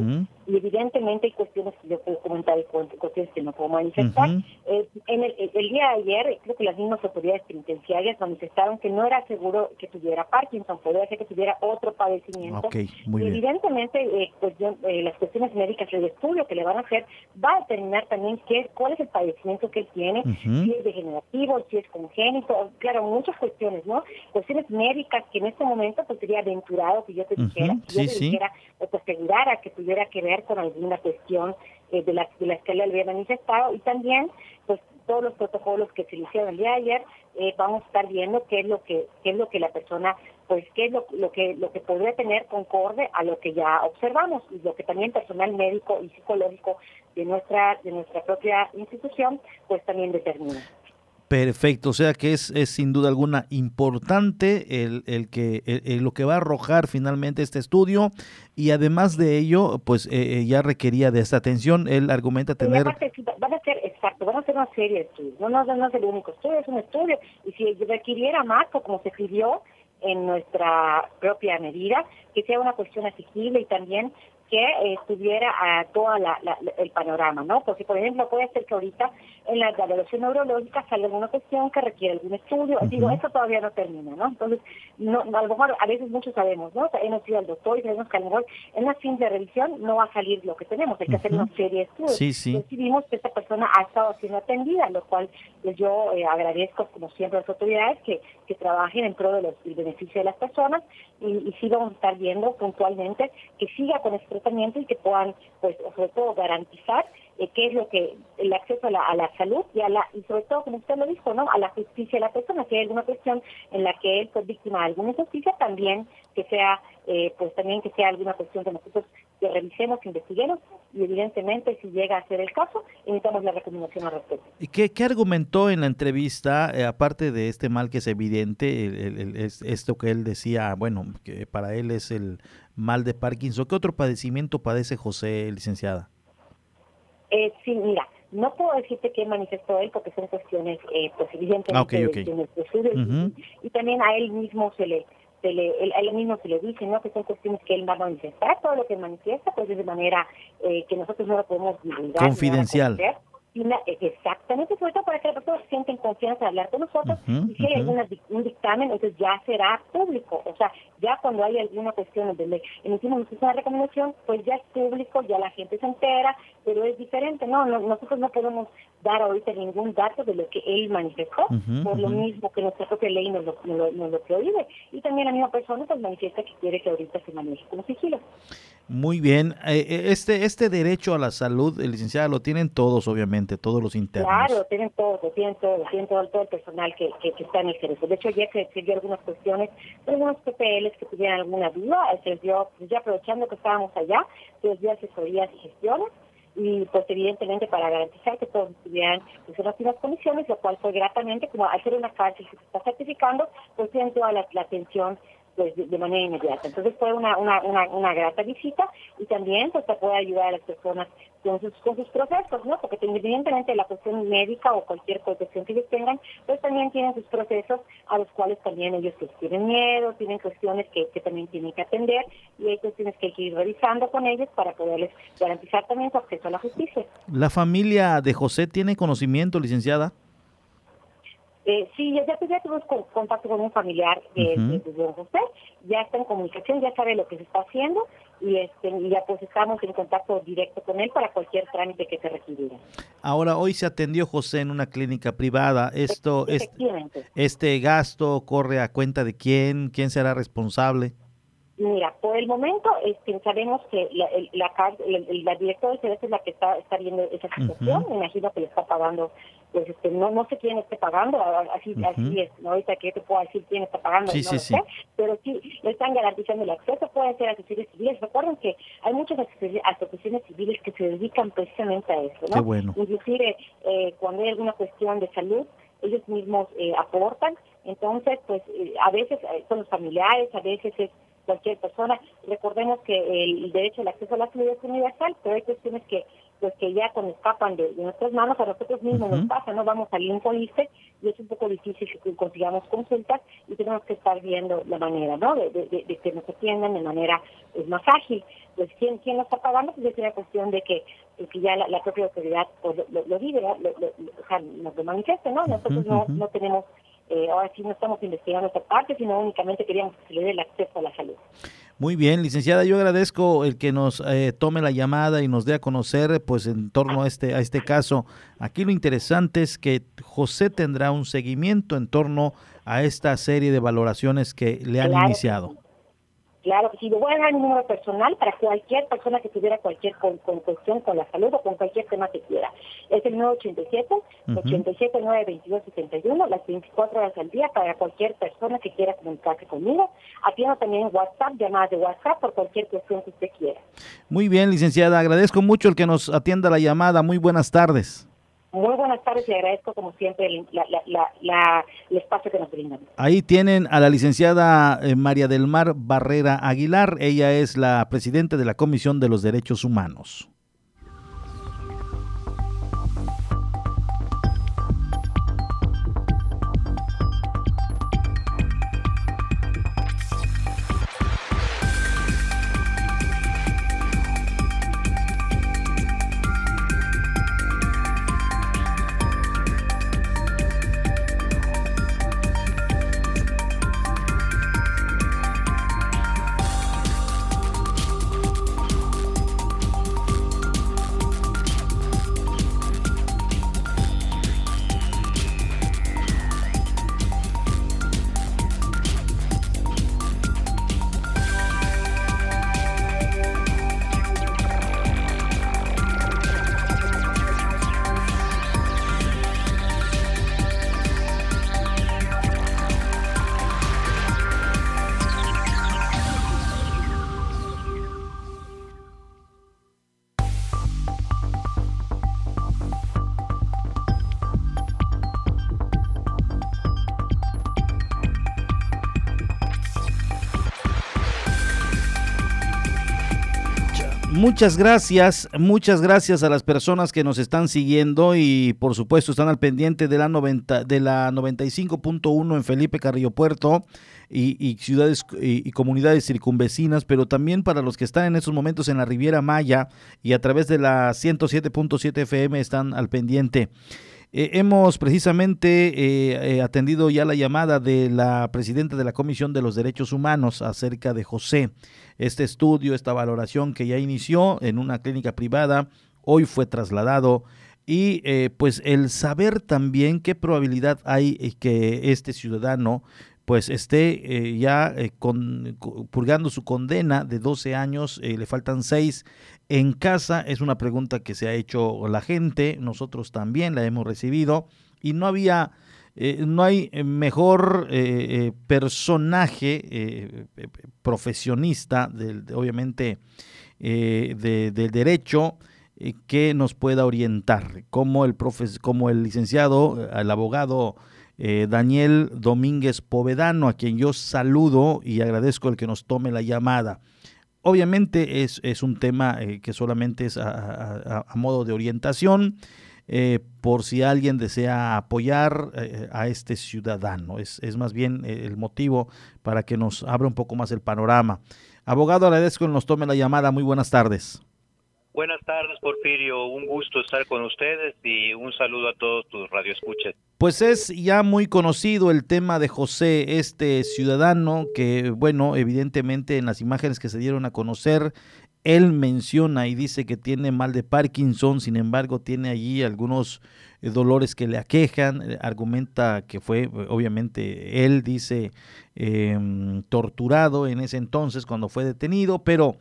Ujú. y evidentemente hay cuestiones que yo puedo comentar y cu- cuestiones que no puedo manifestar. Ujú. Eh, en el, el día de ayer, creo que las mismas autoridades penitenciarias manifestaron que no era seguro que tuviera Parkinson, podría ser que tuviera otro padecimiento. Ok, muy y bien. evidentemente, eh, pues yo- eh, las cuestiones médicas, el estudio que le van a hacer va a determinar también qué, cuál es el padecimiento que él tiene, Ujú. si es degenerativo, si es congénito, claro, muchas cuestiones, ¿no? Cuestiones médicas que en este momento pues sería aventurado que yo te dijera, que yo te sí. O te asegurara que tuviera que ver con alguna cuestión eh, de, la, de que él había manifestado. Y también pues todos los protocolos que se le hicieron el día de ayer eh, vamos a estar viendo qué es lo que qué es lo que la persona pues qué es lo, lo que lo que podría tener concorde a lo que ya observamos y lo que también personal médico y psicológico de nuestra de nuestra propia institución pues también determina Perfecto, o sea que es, es sin duda alguna importante el, el que el- lo que va a arrojar finalmente este estudio y además de ello, pues eh, eh, ya requería de esta atención. Él argumenta tener aparte, van a ser, exacto, van a ser una serie de estudios. No, no, no es el único estudio, es un estudio. Y si requiriera más, o como se escribió en nuestra propia medida, que sea una cuestión asequible y también que eh, tuviera a toda la, la- la- el panorama, ¿no? Porque, por ejemplo, puede ser que ahorita en la evaluación neurológica salga alguna cuestión que requiere algún estudio. Digo, eso todavía no termina, ¿no? Entonces, no, a lo mejor a veces muchos sabemos, ¿no? O sea, hemos ido al doctor y sabemos que a lo mejor en una simple revisión no va a salir lo que tenemos, hay que hacer una serie de estudios. Sí, sí. Vimos que esta persona ha estado siendo atendida, lo cual pues, yo eh, agradezco, como siempre, a las autoridades que, que trabajen en pro de del beneficio de las personas y, y sí vamos a estar viendo puntualmente que siga con ese tratamiento y que puedan, pues, sobre todo, garantizar eh, qué es lo que el acceso a la, a la salud y a la y sobre todo como usted lo dijo no a la justicia de la persona si hay alguna cuestión en la que él fue víctima de alguna injusticia también que sea eh, pues también que sea alguna cuestión que nosotros que revisemos investiguemos y evidentemente si llega a ser el caso necesitamos la recomendación al respecto. ¿Y qué, qué argumentó en la entrevista, eh, aparte de este mal que es evidente, el- el- el- es- esto que él decía, bueno, que para él es el mal de Parkinson, ¿qué otro padecimiento padece José, licenciada? Eh, sí, mira, no puedo decirte qué manifestó él porque son cuestiones, eh, pues evidentemente, Ah, ok, de- ok. de nuestro estudio. Y- también a él mismo se le, se le él- a él mismo se le dice, ¿no? Que son cuestiones que él va a manifestar. Todo lo que manifiesta, pues es de manera eh, que nosotros no lo podemos divulgar. Confidencial. la- eh, exactamente, sobre todo para que las personas sienten confianza de hablar con nosotros. Y si hay ujú. alguna dic- un dictamen, entonces ya será público. O sea, ya cuando hay alguna cuestión donde le emitimos una recomendación, pues ya es público, ya la gente se entera, pero es diferente. No, no nosotros no podemos dar ahorita ningún dato de lo que él manifestó, por lo mismo que nuestra propia ley nos lo, nos lo, nos lo prohíbe. Y también la misma persona pues manifiesta que quiere que ahorita se maneje con sigilo. Muy bien, eh, eh, este, este derecho a la salud, eh, licenciada, lo tienen todos, obviamente, todos los internos. Claro, tienen todo, lo tienen todo, lo tienen todo, todo el personal que, que, que está en el cerebro. De hecho, ayer se, dio algunas cuestiones, algunos PPLs que tuvieran alguna duda, se les dio, pues ya aprovechando que estábamos allá, se les dio asesorías y gestiones, y pues evidentemente para garantizar que todos estuvieran pues, en condiciones, lo cual fue gratamente, como al ser una cárcel que se está certificando, pues tienen toda la atención pues de, manera inmediata. Entonces fue una, una, una, grata visita y también pues se puede ayudar a las personas con sus, con sus procesos, ¿no? Porque independientemente de la cuestión médica o cualquier cuestión que ellos tengan, pues también tienen sus procesos a los cuales también ellos pues, tienen miedo, tienen cuestiones que, que también tienen que atender y hay cuestiones que hay que ir revisando con ellos para poderles garantizar también su acceso a la justicia. ¿La familia de José tiene conocimiento, licenciada? Eh, sí, ya, ya, ya tuvimos con- contacto con un familiar de, Ujú. de- de don José, ya está en comunicación, ya sabe lo que se está haciendo y, este, y ya pues estamos en contacto directo con él para cualquier trámite que se requiriera. Ahora, hoy se atendió José en una clínica privada. Esto, es, Efectivamente. este gasto corre a cuenta de quién, quién será responsable. Mira, por el momento este, sabemos que la, el- la, el- la directora del CDC es la que está, está viendo esa situación, imagino que le está pagando, pues este, no no sé quién esté pagando, así, así es, ¿no? ahorita que te puedo decir quién está pagando, Sí, no sí, lo sí. pero sí le están garantizando el acceso, pueden ser asociaciones civiles, recuerden que hay muchas asoci- asociaciones civiles que se dedican precisamente a eso, ¿no? Qué bueno. Inclusive eh, cuando hay alguna cuestión de salud, ellos mismos eh, aportan, Entonces, pues eh, a veces eh, son los familiares, a veces es cualquier persona. Recordemos que el derecho al acceso a la salud es universal, pero hay cuestiones que pues que ya cuando escapan de, nuestras manos a nosotros mismos nos pasa, ¿no? Vamos al Infoliste y es un poco difícil que consigamos consultas y tenemos que estar viendo la manera, ¿no? De, que nos atiendan de manera pues, más ágil. Pues ¿quién, quién lo está pagando? Pues es una cuestión de que, que ya la, propia autoridad pues, lo, lo, vive, lo, o sea, nos lo manifieste, ¿no? Nosotros no, no tenemos eh, ahora sí no estamos investigando esta parte, sino únicamente queríamos que se le dé el acceso a la salud. Muy bien, licenciada, yo agradezco el que nos eh, tome la llamada y nos dé a conocer, pues, en torno a este a este caso. Aquí lo interesante es que José tendrá un seguimiento en torno a esta serie de valoraciones que le han iniciado. Claro que sí, le voy a dar mi número personal para cualquier persona que tuviera cualquier con, cuestión con la salud o con cualquier tema que quiera. Es el 987 87 922 71, las 24 horas al día para cualquier persona que quiera comunicarse conmigo. Atiendo también WhatsApp, llamadas de WhatsApp por cualquier cuestión que usted quiera. Muy bien, licenciada, agradezco mucho el que nos atienda la llamada. Muy buenas tardes. Muy buenas tardes y agradezco como siempre el, espacio que nos brindan. Ahí tienen a la licenciada eh, María del Mar Barrera Aguilar. Ella es la presidenta de la Comisión de los Derechos Humanos. Muchas gracias, muchas gracias a las personas que nos están siguiendo y por supuesto están al pendiente de la 90, de la 95.1 en Felipe Carrillo Puerto y, ciudades y, comunidades circunvecinas, pero también para los que están en estos momentos en la Riviera Maya y a través de la 107.7 FM están al pendiente. Eh, hemos precisamente eh, eh, atendido ya la llamada de la presidenta de la Comisión de los Derechos Humanos acerca de José. Este estudio, esta valoración que ya inició en una clínica privada, hoy fue trasladado y pues el saber también qué probabilidad hay que este ciudadano pues esté ya con, purgando su condena de 12 años, le faltan 6 en casa. Es una pregunta que se ha hecho la gente, nosotros también la hemos recibido y no había, eh, no hay mejor eh, eh, personaje profesionista, del, obviamente, del derecho que nos pueda orientar, como el, como el licenciado, el abogado Daniel Domínguez Povedano, a quien yo saludo y agradezco el que nos tome la llamada. Obviamente es, es un tema eh, que solamente es a, modo de orientación, eh, por si alguien desea apoyar eh, a este ciudadano. Es, es, más bien el motivo para que nos abra un poco más el panorama. Abogado, agradezco que nos tome la llamada. Muy buenas tardes. Buenas tardes, Porfirio. Un gusto estar con ustedes y un saludo a todos tus radioescuchas. Pues es ya muy conocido el tema de José, este ciudadano que, bueno, evidentemente en las imágenes que se dieron a conocer, él menciona y dice que tiene mal de Parkinson, sin embargo tiene allí algunos eh, dolores que le aquejan, eh, argumenta que fue, obviamente, él dice, em, torturado en ese entonces cuando fue detenido, pero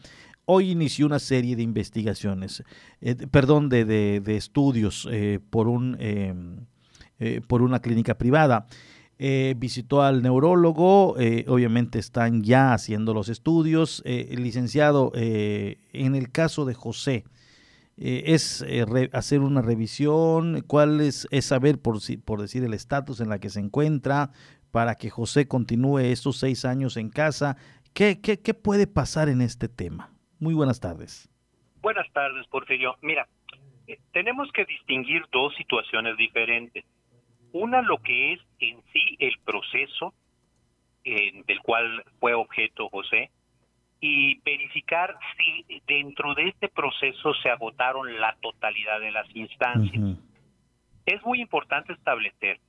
hoy inició una serie de investigaciones, eh, perdón, de, estudios eh, por, un, em, eh, por una clínica privada. visitó al neurólogo, obviamente están ya haciendo los estudios. el licenciado, en el caso de José, es hacer una revisión, cuál es, es saber, por, por decir, el estatus en la que se encuentra, para que José continúe estos seis años en casa. ¿Qué, qué, qué puede pasar en este tema? Muy buenas tardes. Buenas tardes, Porfirio. Mira, eh, tenemos que distinguir dos situaciones diferentes. Una, lo que es en sí el proceso eh, del cual fue objeto José, y verificar si dentro de este proceso se agotaron la totalidad de las instancias. Es muy importante establecer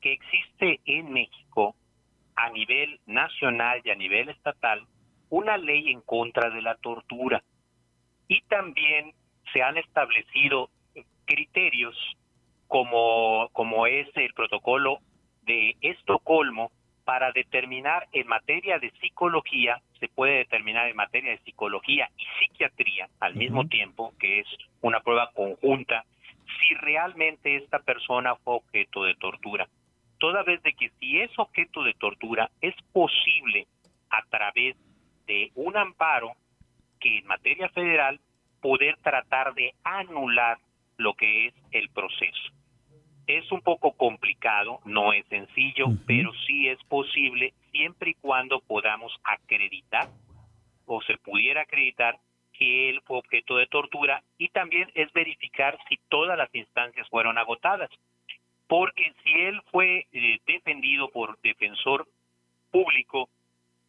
que existe en México, a nivel nacional y a nivel estatal, una ley en contra de la tortura. Y también se han establecido criterios como, como es el protocolo de Estocolmo para determinar en materia de psicología, se puede determinar en materia de psicología y psiquiatría al mismo tiempo, que es una prueba conjunta, si realmente esta persona fue objeto de tortura toda vez de que si es objeto de tortura, es posible a través de un amparo que en materia federal poder tratar de anular lo que es el proceso. Es un poco complicado, no es sencillo, pero sí es posible siempre y cuando podamos acreditar o se pudiera acreditar que él fue objeto de tortura y también es verificar si todas las instancias fueron agotadas porque si él fue eh, defendido por defensor público,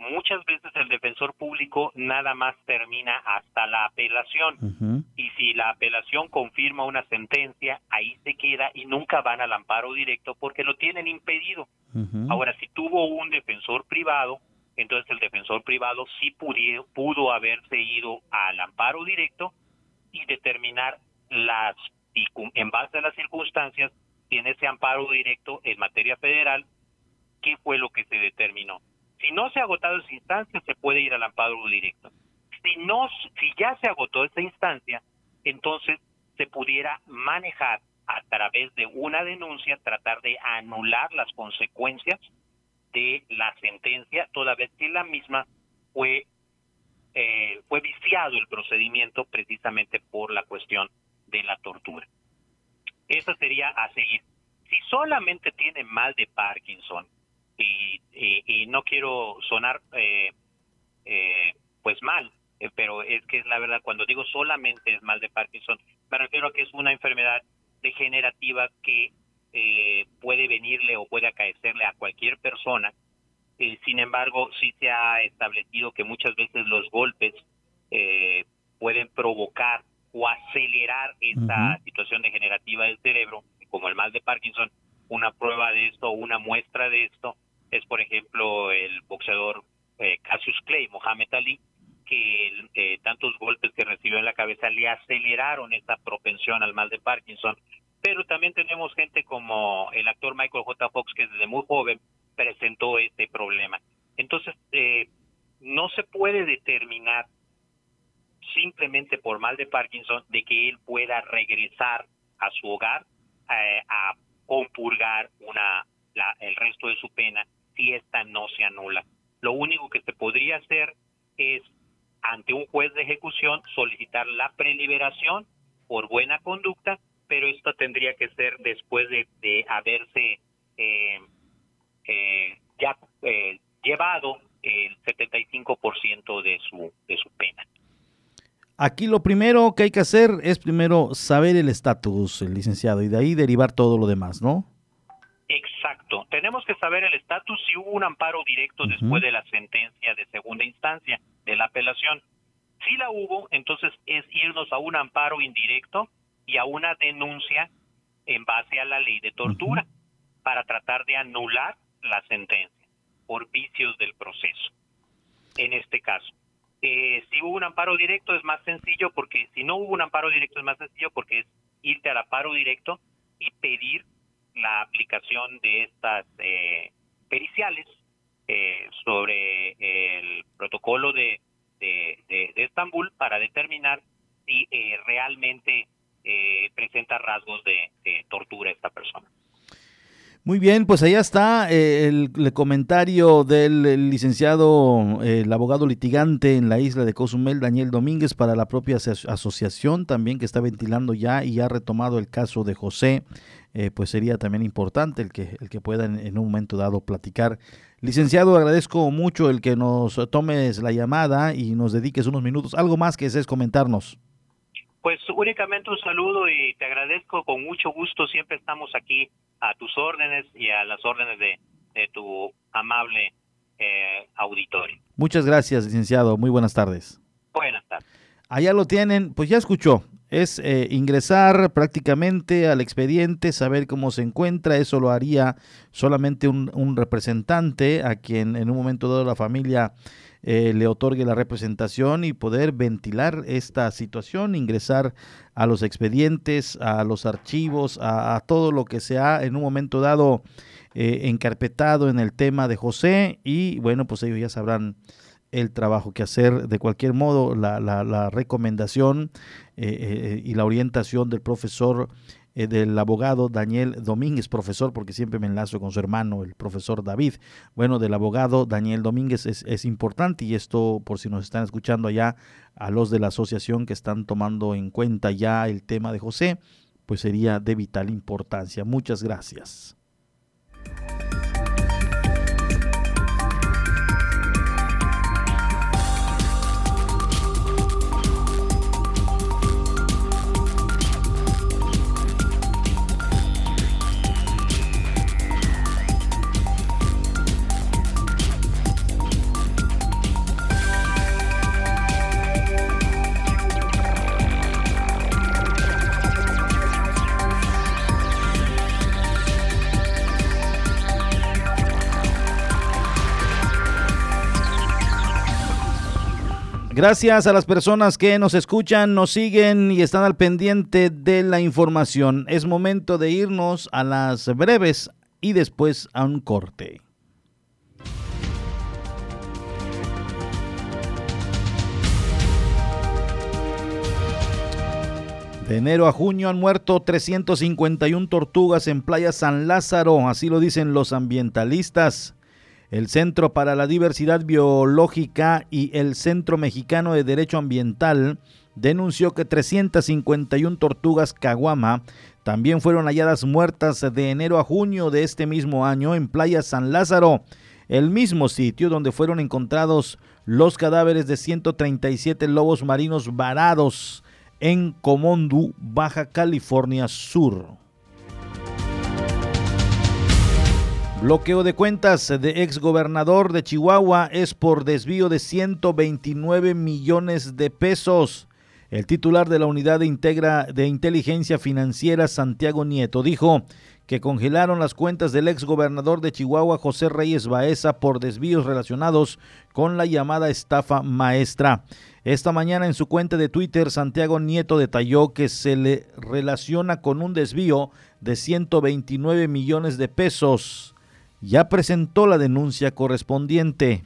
muchas veces el defensor público nada más termina hasta la apelación. Y si la apelación confirma una sentencia, ahí se queda y nunca van al amparo directo porque lo tienen impedido. Ahora, si tuvo un defensor privado, entonces el defensor privado sí pudo, pudo haberse ido al amparo directo y determinar las, y en base a las circunstancias, tiene ese amparo directo en materia federal, ¿qué fue lo que se determinó? Si no se ha agotado esa instancia, se puede ir al amparo directo. Si no, si ya se agotó esa instancia, entonces se pudiera manejar a través de una denuncia, tratar de anular las consecuencias de la sentencia, toda vez que la misma fue eh, fue viciado el procedimiento precisamente por la cuestión de la tortura. Eso sería a seguir. Si solamente tiene mal de Parkinson, y, y, no quiero sonar eh, eh, pues mal, eh, pero es que es la verdad, cuando digo solamente es mal de Parkinson, me refiero a que es una enfermedad degenerativa que puede venirle o puede acaecerle a cualquier persona. sin embargo, sí se ha establecido que muchas veces los golpes pueden provocar o acelerar esta situación degenerativa del cerebro, como el mal de Parkinson. Una prueba de esto, una muestra de esto, es por ejemplo el boxeador eh, Cassius Clay, Mohamed Ali, que eh, tantos golpes que recibió en la cabeza le aceleraron esta propensión al mal de Parkinson. Pero también tenemos gente como el actor Michael J. Fox, que desde muy joven presentó este problema. Entonces, eh, no se puede determinar simplemente por mal de Parkinson de que él pueda regresar a su hogar eh, a compurgar una, el resto de su pena si esta no se anula. Lo único que se podría hacer es ante un juez de ejecución solicitar la preliberación por buena conducta, pero esto tendría que ser después de, haberse eh, eh, ya llevado el 75% de su, de su pena. Aquí lo primero que hay que hacer es primero saber el estatus, licenciado, y de ahí derivar todo lo demás, ¿no? Exacto. Tenemos que saber el estatus si hubo un amparo directo después de la sentencia de segunda instancia de la apelación. Si la hubo, entonces es irnos a un amparo indirecto y a una denuncia en base a la ley de tortura para tratar de anular la sentencia por vicios del proceso. En este caso. Eh, si hubo un amparo directo es más sencillo porque si no hubo un amparo directo es más sencillo porque es irte al amparo directo y pedir la aplicación de estas eh, periciales eh, sobre el protocolo de, de, Estambul para determinar si realmente presenta rasgos de tortura esta persona. Muy bien, pues allá está eh, el, comentario del licenciado, eh, el abogado litigante en la isla de Cozumel, Daniel Domínguez, para la propia asociación también que está ventilando ya y ha retomado el caso de José. Eh, pues sería también importante el que, el que pueda en, un momento dado platicar. Licenciado, agradezco mucho el que nos tomes la llamada y nos dediques unos minutos. ¿Algo más que desees comentarnos? Pues únicamente un saludo y te agradezco con mucho gusto. Siempre estamos aquí a tus órdenes y a las órdenes de, tu amable eh, auditorio. Muchas gracias, licenciado. Muy buenas tardes. Buenas tardes. Allá lo tienen, pues ya escuchó. Es eh, ingresar prácticamente al expediente, saber cómo se encuentra. Eso lo haría solamente un, un representante a quien en un momento dado la familia eh, le otorgue la representación y poder ventilar esta situación, ingresar a los expedientes, a los archivos, a, todo lo que se ha en un momento dado eh, encarpetado en el tema de José y bueno, pues ellos ya sabrán el trabajo que hacer. De cualquier modo, la, la, recomendación eh, y la orientación del profesor eh, del abogado Daniel Domínguez, profesor, porque siempre me enlazo con su hermano, el profesor David. Bueno, del abogado Daniel Domínguez es, es importante y esto, por si nos están escuchando allá, a los de la asociación que están tomando en cuenta ya el tema de José, pues sería de vital importancia. Muchas gracias. Gracias a las personas que nos escuchan, nos siguen y están al pendiente de la información. Es momento de irnos a las breves y después a un corte. De enero a junio han muerto 351 tortugas en Playa San Lázaro, así lo dicen los ambientalistas. El Centro para la Diversidad Biológica y el Centro Mexicano de Derecho Ambiental denunció que 351 tortugas caguama también fueron halladas muertas de enero a junio de este mismo año en Playa San Lázaro, el mismo sitio donde fueron encontrados los cadáveres de 137 lobos marinos varados en Comondu, Baja California Sur. Bloqueo de cuentas de exgobernador de Chihuahua es por desvío de 129 millones de pesos. El titular de la Unidad de, Integra de Inteligencia Financiera, Santiago Nieto, dijo que congelaron las cuentas del exgobernador de Chihuahua, José Reyes Baeza, por desvíos relacionados con la llamada estafa maestra. Esta mañana en su cuenta de Twitter, Santiago Nieto detalló que se le relaciona con un desvío de 129 millones de pesos ya presentó la denuncia correspondiente.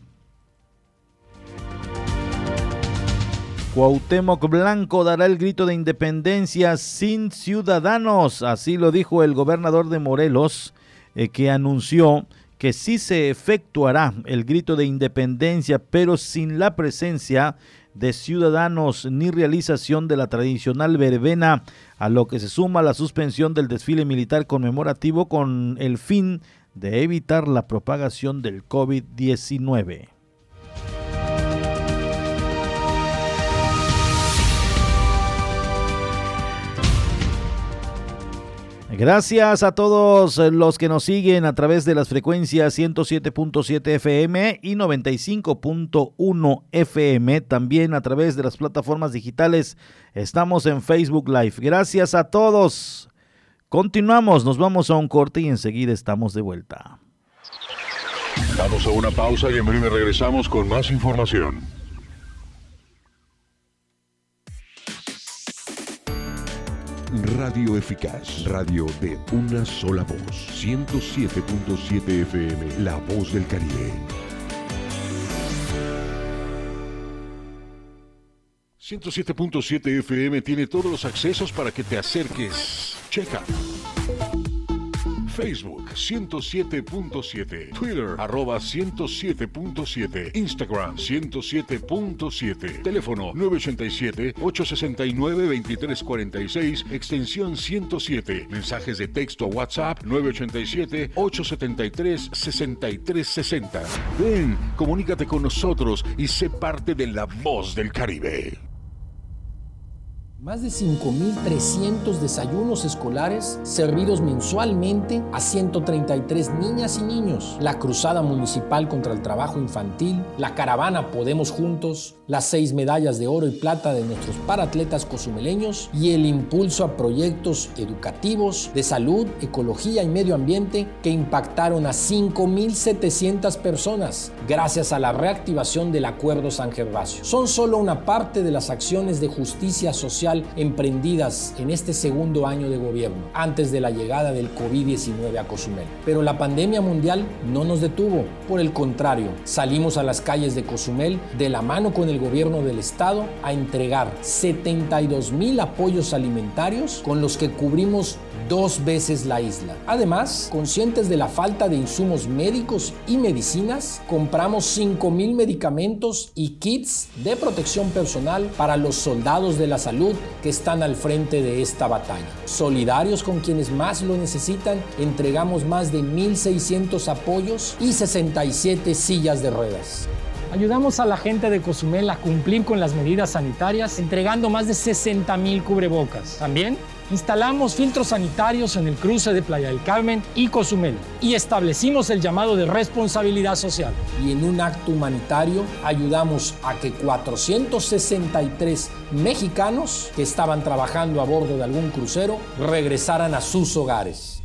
Cuauhtémoc Blanco dará el grito de independencia sin ciudadanos, así lo dijo el gobernador de Morelos, eh, que anunció que sí se efectuará el grito de independencia, pero sin la presencia de ciudadanos ni realización de la tradicional verbena, a lo que se suma la suspensión del desfile militar conmemorativo con el fin de evitar la propagación del COVID-19. Gracias a todos los que nos siguen a través de las frecuencias 107.7 FM y 95.1 FM, también a través de las plataformas digitales. Estamos en Facebook Live. Gracias a todos. Continuamos, nos vamos a un corte y enseguida estamos de vuelta. Vamos a una pausa y en breve regresamos con más información. Radio Eficaz, radio de una sola voz, 107.7 FM, La Voz del Caribe. 107.7 FM tiene todos los accesos para que te acerques. Checa Facebook 107.7, Twitter arroba 107.7, Instagram 107.7, teléfono 987-869-2346, extensión 107, mensajes de texto a WhatsApp 987-873-6360. Ven, comunícate con nosotros y sé parte de la voz del Caribe. Más de 5.300 desayunos escolares servidos mensualmente a 133 niñas y niños. La Cruzada Municipal contra el Trabajo Infantil, la caravana Podemos Juntos, las seis medallas de oro y plata de nuestros paratletas cozumeleños y el impulso a proyectos educativos de salud, ecología y medio ambiente que impactaron a 5.700 personas gracias a la reactivación del Acuerdo San Gervasio. Son solo una parte de las acciones de justicia social emprendidas en este segundo año de gobierno, antes de la llegada del COVID-19 a Cozumel. Pero la pandemia mundial no nos detuvo, por el contrario, salimos a las calles de Cozumel de la mano con el gobierno del estado a entregar 72 mil apoyos alimentarios con los que cubrimos dos veces la isla. Además, conscientes de la falta de insumos médicos y medicinas, compramos 5 mil medicamentos y kits de protección personal para los soldados de la salud que están al frente de esta batalla. Solidarios con quienes más lo necesitan, entregamos más de 1.600 apoyos y 67 sillas de ruedas. Ayudamos a la gente de Cozumel a cumplir con las medidas sanitarias, entregando más de 60 mil cubrebocas. También instalamos filtros sanitarios en el cruce de Playa del Carmen y Cozumel y establecimos el llamado de responsabilidad social. Y en un acto humanitario ayudamos a que 463 mexicanos que estaban trabajando a bordo de algún crucero regresaran a sus hogares.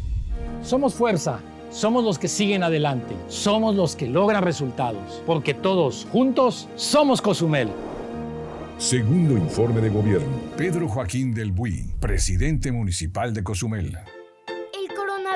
Somos fuerza somos los que siguen adelante, somos los que logran resultados, porque todos juntos somos Cozumel. Segundo informe de gobierno. Pedro Joaquín del Buy, presidente municipal de Cozumel.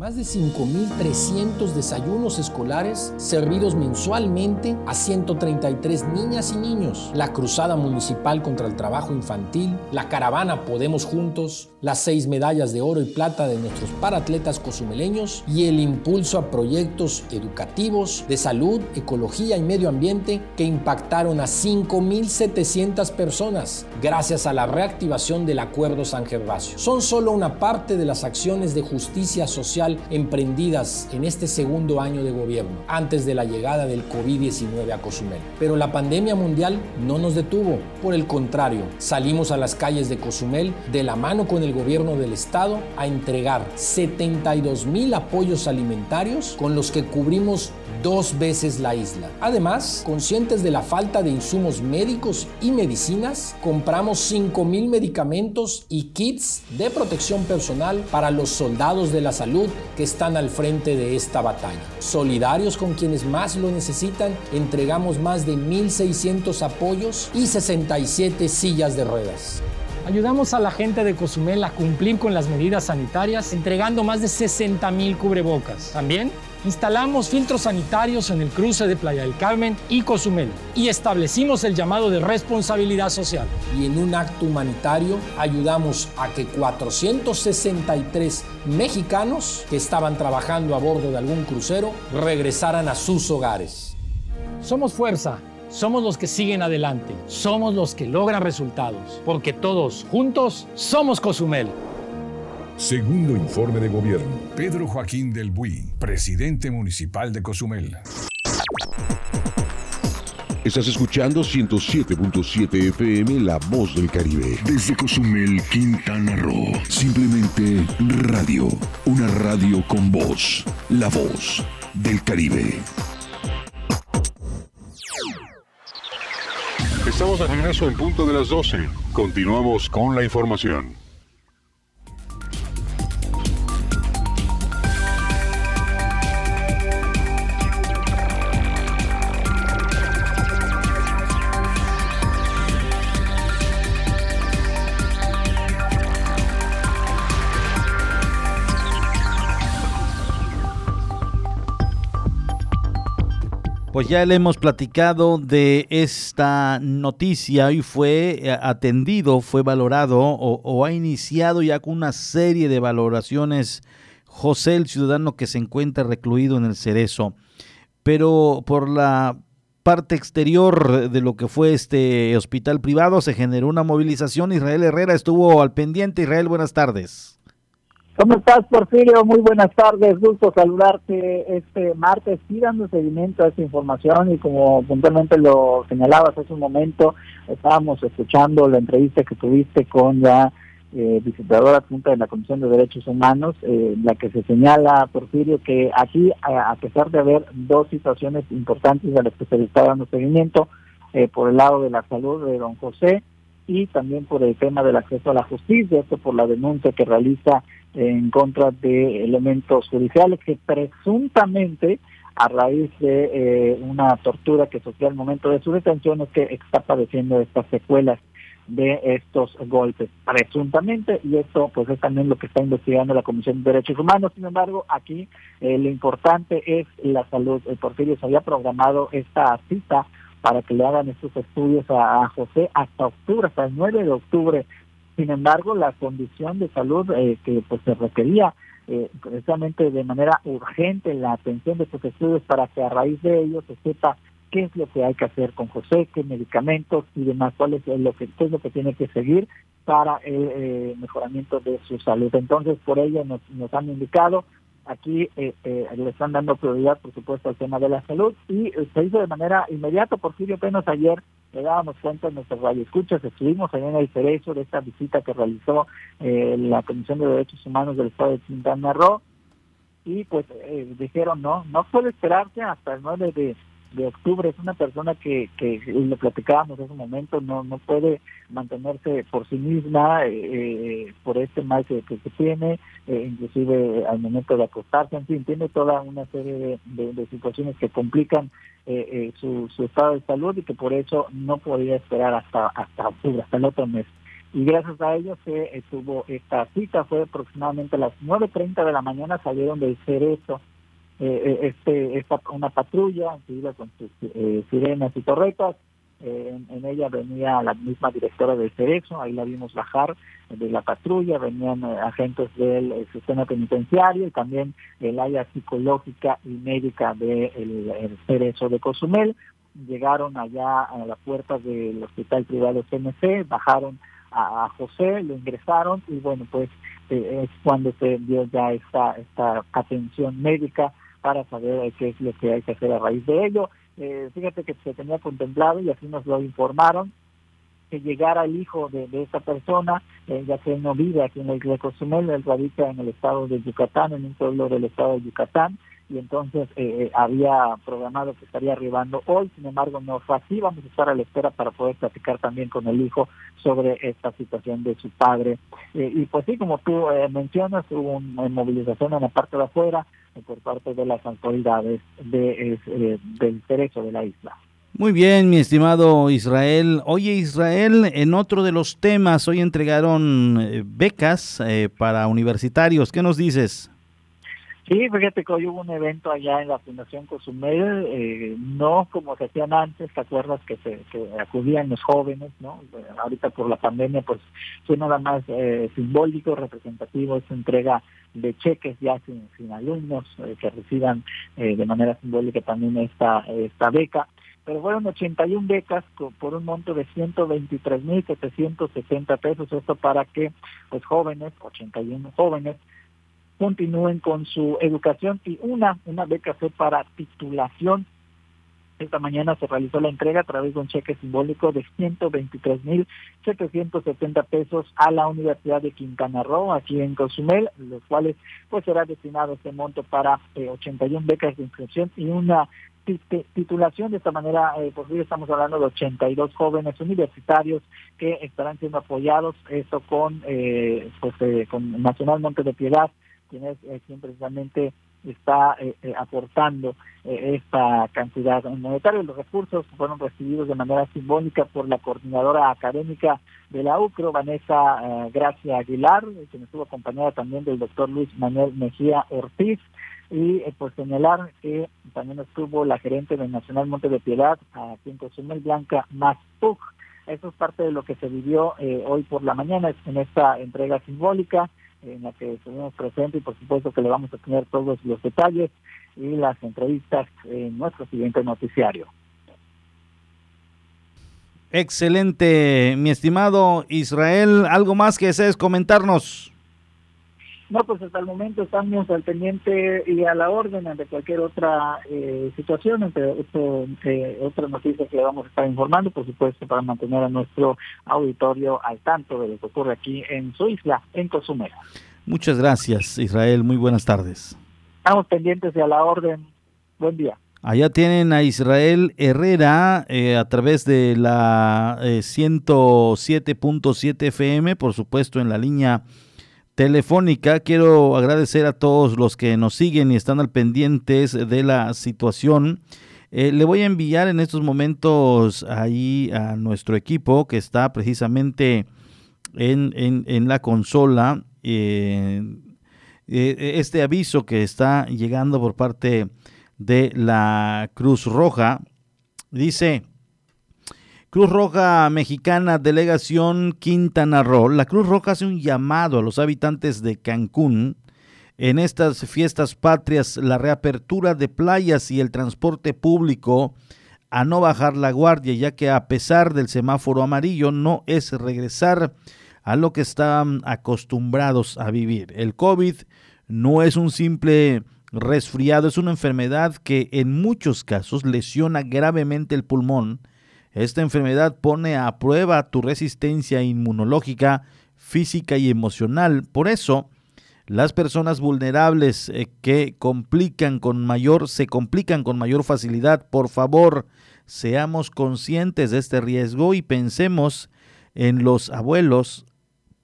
Más de 5.300 desayunos escolares servidos mensualmente a 133 niñas y niños. La Cruzada Municipal contra el Trabajo Infantil, la caravana Podemos Juntos, las seis medallas de oro y plata de nuestros paratletas cozumeleños y el impulso a proyectos educativos de salud, ecología y medio ambiente que impactaron a 5.700 personas gracias a la reactivación del Acuerdo San Gervasio. Son solo una parte de las acciones de justicia social emprendidas en este segundo año de gobierno, antes de la llegada del COVID-19 a Cozumel. Pero la pandemia mundial no nos detuvo, por el contrario, salimos a las calles de Cozumel de la mano con el gobierno del estado a entregar 72 mil apoyos alimentarios con los que cubrimos dos veces la isla. Además, conscientes de la falta de insumos médicos y medicinas, compramos 5 mil medicamentos y kits de protección personal para los soldados de la salud que están al frente de esta batalla. Solidarios con quienes más lo necesitan, entregamos más de 1.600 apoyos y 67 sillas de ruedas. Ayudamos a la gente de Cozumel a cumplir con las medidas sanitarias, entregando más de 60 mil cubrebocas. También instalamos filtros sanitarios en el cruce de Playa del Carmen y Cozumel y establecimos el llamado de responsabilidad social. Y en un acto humanitario ayudamos a que 463 mexicanos que estaban trabajando a bordo de algún crucero regresaran a sus hogares. Somos fuerza. Somos los que siguen adelante, somos los que logran resultados, porque todos juntos somos Cozumel. Segundo informe de gobierno. Pedro Joaquín del Buy, presidente municipal de Cozumel. Estás escuchando 107.7 FM La Voz del Caribe. Desde Cozumel, Quintana Roo. Simplemente radio. Una radio con voz. La Voz del Caribe. Estamos de regreso en punto de las 12. Continuamos con la información. Pues ya le hemos platicado de esta noticia y fue eh, atendido, fue valorado o, o, ha iniciado ya con una serie de valoraciones José, el ciudadano que se encuentra recluido en el Cerezo. Pero por la parte exterior de lo que fue este hospital privado se generó una movilización. Israel Herrera estuvo al pendiente. Israel, buenas tardes. ¿Cómo estás, Porfirio? Muy buenas tardes, gusto saludarte este martes, sí dando seguimiento a esta información y como puntualmente lo señalabas hace un momento, estábamos escuchando la entrevista que tuviste con la eh, visitadora adjunta de la Comisión de Derechos Humanos, eh, la que se señala, Porfirio, que aquí, a, a, pesar de haber dos situaciones importantes a las que se le está dando seguimiento, eh, por el lado de la salud de don José y también por el tema del acceso a la justicia, esto por la denuncia que realiza en contra de elementos judiciales que presuntamente a raíz de eh, una tortura que sufrió al momento de su detención es que está padeciendo estas secuelas de estos golpes, presuntamente, y esto pues es también lo que está investigando la Comisión de Derechos Humanos. Sin embargo, aquí eh, lo importante es la salud. El Porfirio se había programado esta cita para que le hagan estos estudios a, a José hasta octubre, hasta el 9 de octubre sin embargo, la condición de salud eh, que pues se requería eh, precisamente de manera urgente la atención de estos estudios para que a raíz de ellos se sepa qué es lo que hay que hacer con José, qué medicamentos y demás, cuál es lo que, es lo que tiene que seguir para el eh, mejoramiento de su salud. Entonces, por ello nos, nos han indicado aquí eh, eh, le están dando prioridad, por supuesto, al tema de la salud y eh, se hizo de manera inmediata. Porfirio, apenas ayer le dábamos cuenta en nuestras radioescuchas, estuvimos ahí en el cerezo de esta visita que realizó eh, la Comisión de Derechos Humanos del Estado de Quintana Roo y pues eh, dijeron, no, no puede esperarse hasta el 9 de de octubre es una persona que, que lo platicábamos en ese momento, no no puede mantenerse por sí misma eh, por este mal que, que, tiene, eh, inclusive al momento de acostarse, en fin, tiene toda una serie de, situaciones que complican eh, su, su estado de salud y que por eso no podía esperar hasta hasta octubre, hasta el otro mes. Y gracias a ello se tuvo esta cita, fue aproximadamente a las 9.30 de la mañana, salieron del cerezo eh, este, esta, una patrulla con sus eh, sirenas y torretas. Eh, en, ella venía la misma directora del Cerezo, ahí la vimos bajar de la patrulla, venían eh, agentes del eh, sistema penitenciario y también el área psicológica y médica del de el Cerezo de Cozumel. Llegaron allá a la puerta del hospital privado CMC, bajaron a, a José, lo ingresaron y bueno, pues es cuando se dio ya esta, esta atención médica para saber qué es lo que hay que hacer a raíz de ello. Eh, fíjate que se tenía contemplado y así nos lo informaron que llegara el hijo de, de esta persona, eh, ya que él no vive aquí en la isla de Cozumel, él radica en el estado de Yucatán, en un pueblo del estado de Yucatán, y entonces eh, había programado que estaría arribando hoy, sin embargo no fue así, vamos a estar a la espera para poder platicar también con el hijo sobre esta situación de su padre. Eh, y pues sí, como tú eh, mencionas, hubo una movilización en la parte de afuera eh, por parte de las autoridades de, del derecho de la isla. Muy bien, mi estimado Israel. Oye, Israel, en otro de los temas, hoy entregaron becas para universitarios. ¿Qué nos dices? Sí, fíjate que hoy hubo un evento allá en la Fundación Cozumel, eh, no como se hacían antes, ¿te acuerdas que, se, acudían los jóvenes, no? ahorita por la pandemia, pues fue nada más eh, simbólico, representativo, esa entrega de cheques ya sin, alumnos eh, que reciban eh, de manera simbólica también esta, esta beca. pero fueron 81 becas por un monto de 123.770 pesos, esto para que pues jóvenes, 81 jóvenes, continúen con su educación y una, una beca fue para titulación esta mañana se realizó la entrega a través de un cheque simbólico de 123.770 pesos a la Universidad de Quintana Roo, aquí en Cozumel, los cuales pues será destinado este monto para 81 eh, becas de inscripción y una titulación. De esta manera, eh, por hoy estamos hablando de 82 jóvenes universitarios que estarán siendo apoyados, esto con, eh, pues, eh, con Nacional Monte de Piedad, quien es quien precisamente está eh, eh, aportando eh, esta cantidad monetaria. Los recursos fueron recibidos de manera simbólica por la coordinadora académica de la UCRO, Vanessa Gracia Aguilar, quien estuvo acompañada también del doctor Luis Manuel Mejía Ortiz. Y pues señalar que también estuvo la gerente del Nacional Monte de Piedad, aquí en Cozumel Blanca Maspug. Eso es parte de lo que se vivió hoy por la mañana en esta entrega simbólica en la que estuvimos presentes y por supuesto que le vamos a tener todos los detalles y las entrevistas en nuestro siguiente noticiario. Excelente, mi estimado Israel. ¿Algo más que desees comentarnos? No, pues hasta el momento estamos al pendiente y a la orden ante cualquier otra eh, situación, entre eh, otras noticias que le vamos a estar informando, por supuesto, para mantener a nuestro auditorio al tanto de lo que ocurre aquí en su isla, en Cozumel. Muchas gracias, Israel. Muy buenas tardes. Estamos pendientes y a la orden. Buen día. Allá tienen a Israel Herrera eh, a través de la 107.7 FM, por supuesto en la línea telefónica. Quiero agradecer a todos los que nos siguen y están al pendientes de la situación. Eh, le voy a enviar en estos momentos ahí a nuestro equipo que está precisamente en, la consola eh, eh, este aviso que está llegando por parte de la Cruz Roja. Dice, Cruz Roja Mexicana, Delegación Quintana Roo. La Cruz Roja hace un llamado a los habitantes de Cancún en estas fiestas patrias, la reapertura de playas y el transporte público a no bajar la guardia, ya que a pesar del semáforo amarillo no es regresar a lo que están acostumbrados a vivir. El COVID no es un simple resfriado, es una enfermedad que en muchos casos lesiona gravemente el pulmón esta enfermedad pone a prueba tu resistencia inmunológica, física y emocional. Por eso, las personas vulnerables eh, que complican con mayor, se complican con mayor facilidad, por favor, seamos conscientes de este riesgo y pensemos en los abuelos,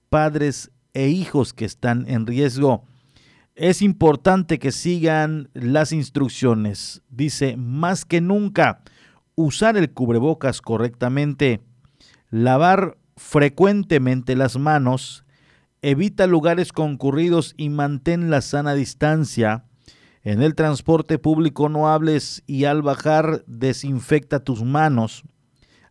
padres e hijos que están en riesgo. Es importante que sigan las instrucciones. Dice, más que nunca, usar el cubrebocas correctamente, lavar frecuentemente las manos, evita lugares concurridos y mantén la sana distancia. En el transporte público no hables y al bajar desinfecta tus manos.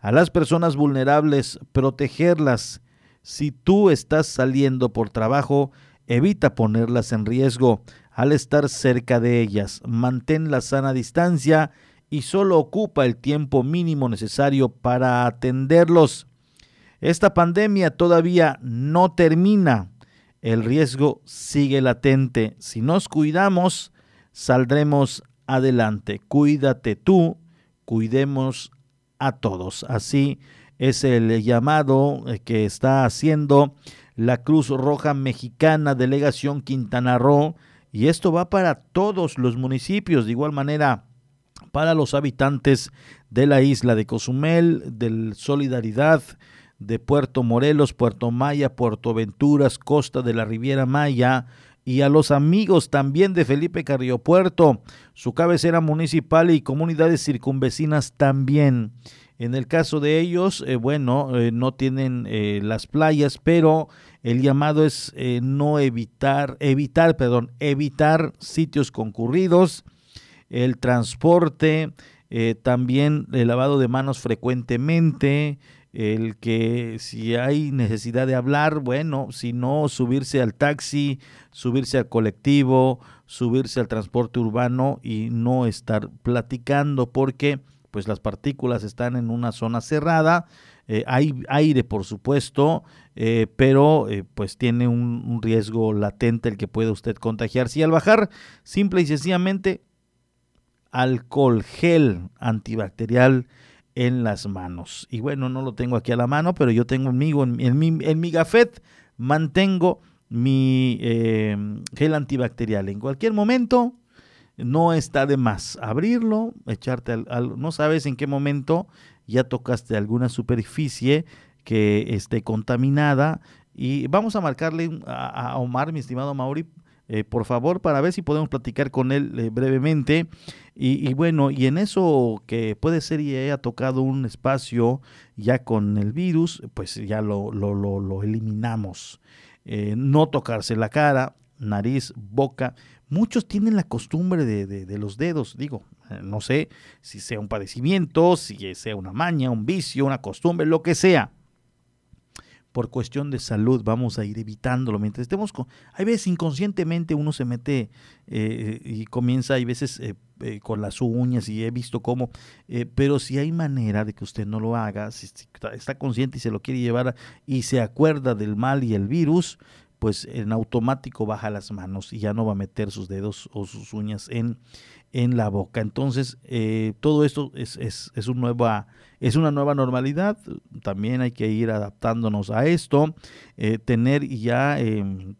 A las personas vulnerables, protegerlas. Si tú estás saliendo por trabajo, evita ponerlas en riesgo al estar cerca de ellas. Mantén la sana distancia y solo ocupa el tiempo mínimo necesario para atenderlos. Esta pandemia todavía no termina. El riesgo sigue latente. Si nos cuidamos, saldremos adelante. Cuídate tú, cuidemos a todos. Así es el llamado eh, que está haciendo la Cruz Roja Mexicana, Delegación Quintana Roo, y esto va para todos los municipios. De igual manera, para los habitantes de la isla de Cozumel, del Solidaridad, de Puerto Morelos, Puerto Maya, Puerto Venturas, Costa de la Riviera Maya y a los amigos también de Felipe Carrillo Puerto, su cabecera municipal y comunidades circunvecinas también. En el caso de ellos, eh, bueno, eh, no tienen eh, las playas, pero el llamado es no evitar, evitar, perdón, evitar sitios concurridos, el transporte, eh, también el lavado de manos frecuentemente, el que si hay necesidad de hablar, bueno, si no, subirse al taxi, subirse al colectivo, subirse al transporte urbano y no estar platicando porque pues las partículas están en una zona cerrada, eh, hay aire por supuesto, eh, pero pues tiene un, un, riesgo latente el que puede usted contagiarse. Y al bajar, simple y sencillamente, alcohol gel antibacterial en las manos. Y bueno, no lo tengo aquí a la mano, pero yo tengo en, mi, en mi gafet, mantengo mi eh, gel antibacterial. En cualquier momento, no está de más abrirlo, echarte al, no sabes en qué momento ya tocaste alguna superficie que esté contaminada y vamos a marcarle a, Omar, mi estimado Mauri, eh, por favor, para ver si podemos platicar con él eh, brevemente. Y, bueno, y en eso que puede ser y haya tocado un espacio ya con el virus, pues ya lo, lo, lo, eliminamos. Eh, no tocarse la cara, nariz, boca. Muchos tienen la costumbre de, de, de los dedos, digo, no sé si sea un padecimiento, si sea una maña, un vicio, una costumbre, lo que sea por cuestión de salud vamos a ir evitándolo. Mientras estemos con... Hay veces inconscientemente uno se mete eh, y comienza, hay veces eh, eh, con las uñas y he visto cómo, pero si hay manera de que usted no lo haga, si, está consciente y se lo quiere llevar y se acuerda del mal y el virus, pues en automático baja las manos y ya no va a meter sus dedos o sus uñas en, en la boca. Entonces, todo esto es, es, es, un nueva, es una nueva normalidad. También hay que ir adaptándonos a esto. Eh, tener ya em,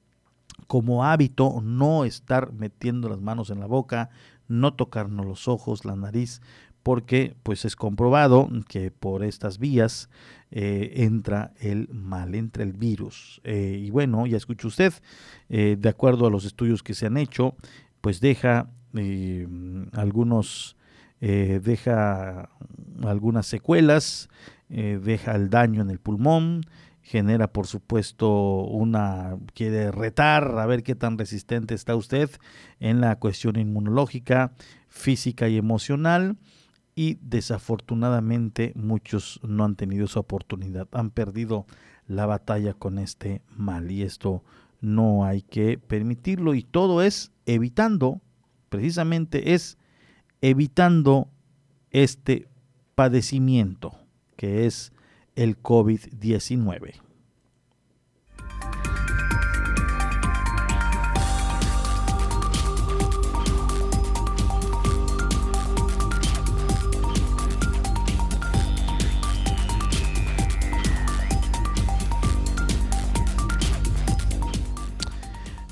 como hábito no estar metiendo las manos en la boca, no tocarnos los ojos, la nariz, porque pues es comprobado que por estas vías eh, entra el mal, entra el virus. Eh, y bueno, ya escucha usted, de acuerdo a los estudios que se han hecho, pues deja algunos eh, deja algunas secuelas, eh, deja el daño en el pulmón, genera por supuesto una, quiere retar a ver qué tan resistente está usted en la cuestión inmunológica, física y emocional y desafortunadamente muchos no han tenido esa oportunidad, han perdido la batalla con este mal y esto no hay que permitirlo y todo es evitando, precisamente es evitando este padecimiento que es el COVID-19.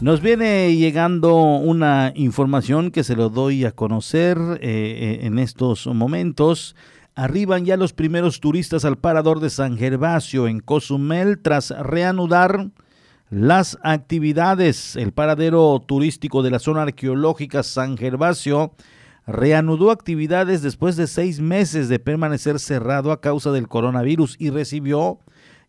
Nos viene llegando una información que se lo doy a conocer eh, eh, en estos momentos. Arriban ya los primeros turistas al parador de San Gervasio en Cozumel tras reanudar las actividades. El paradero turístico de la zona arqueológica San Gervasio reanudó actividades después de seis meses de permanecer cerrado a causa del coronavirus y recibió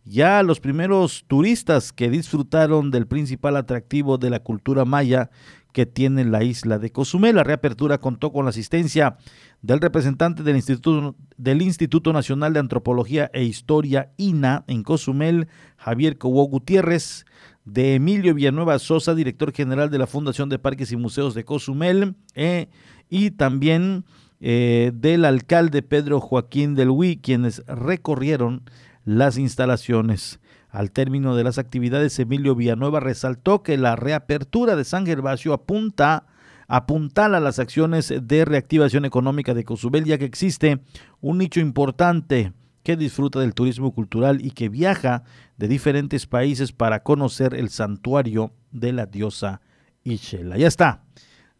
ya los primeros turistas que disfrutaron del principal atractivo de la cultura maya que tiene la isla de Cozumel. La reapertura contó con la asistencia del representante del Instituto, del Instituto Nacional de Antropología e Historia, INA, en Cozumel, Javier Cobo Gutiérrez, de Emilio Villanueva Sosa, director general de la Fundación de Parques y Museos de Cozumel, eh, y también eh, del alcalde Pedro Joaquín del Huy, quienes recorrieron las instalaciones. Al término de las actividades, Emilio Villanueva resaltó que la reapertura de San Gervasio apunta apuntala las acciones de reactivación económica de Cozumel, ya que existe un nicho importante que disfruta del turismo cultural y que viaja de diferentes países para conocer el santuario de la diosa Ishela. Ya está.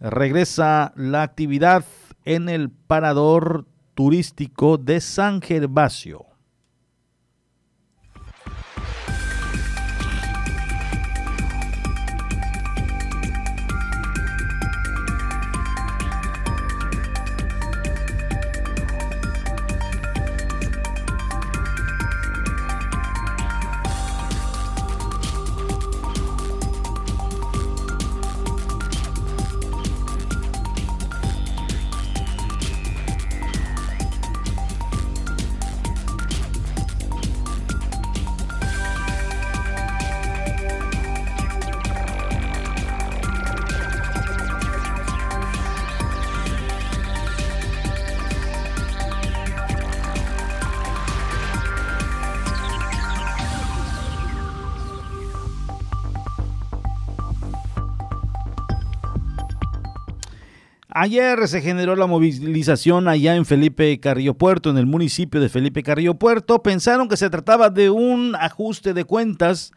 Regresa la actividad en el parador turístico de San Gervasio. Ayer se generó la movilización allá en Felipe Carrillo Puerto, en el municipio de Felipe Carrillo Puerto. Pensaron que se trataba de un ajuste de cuentas,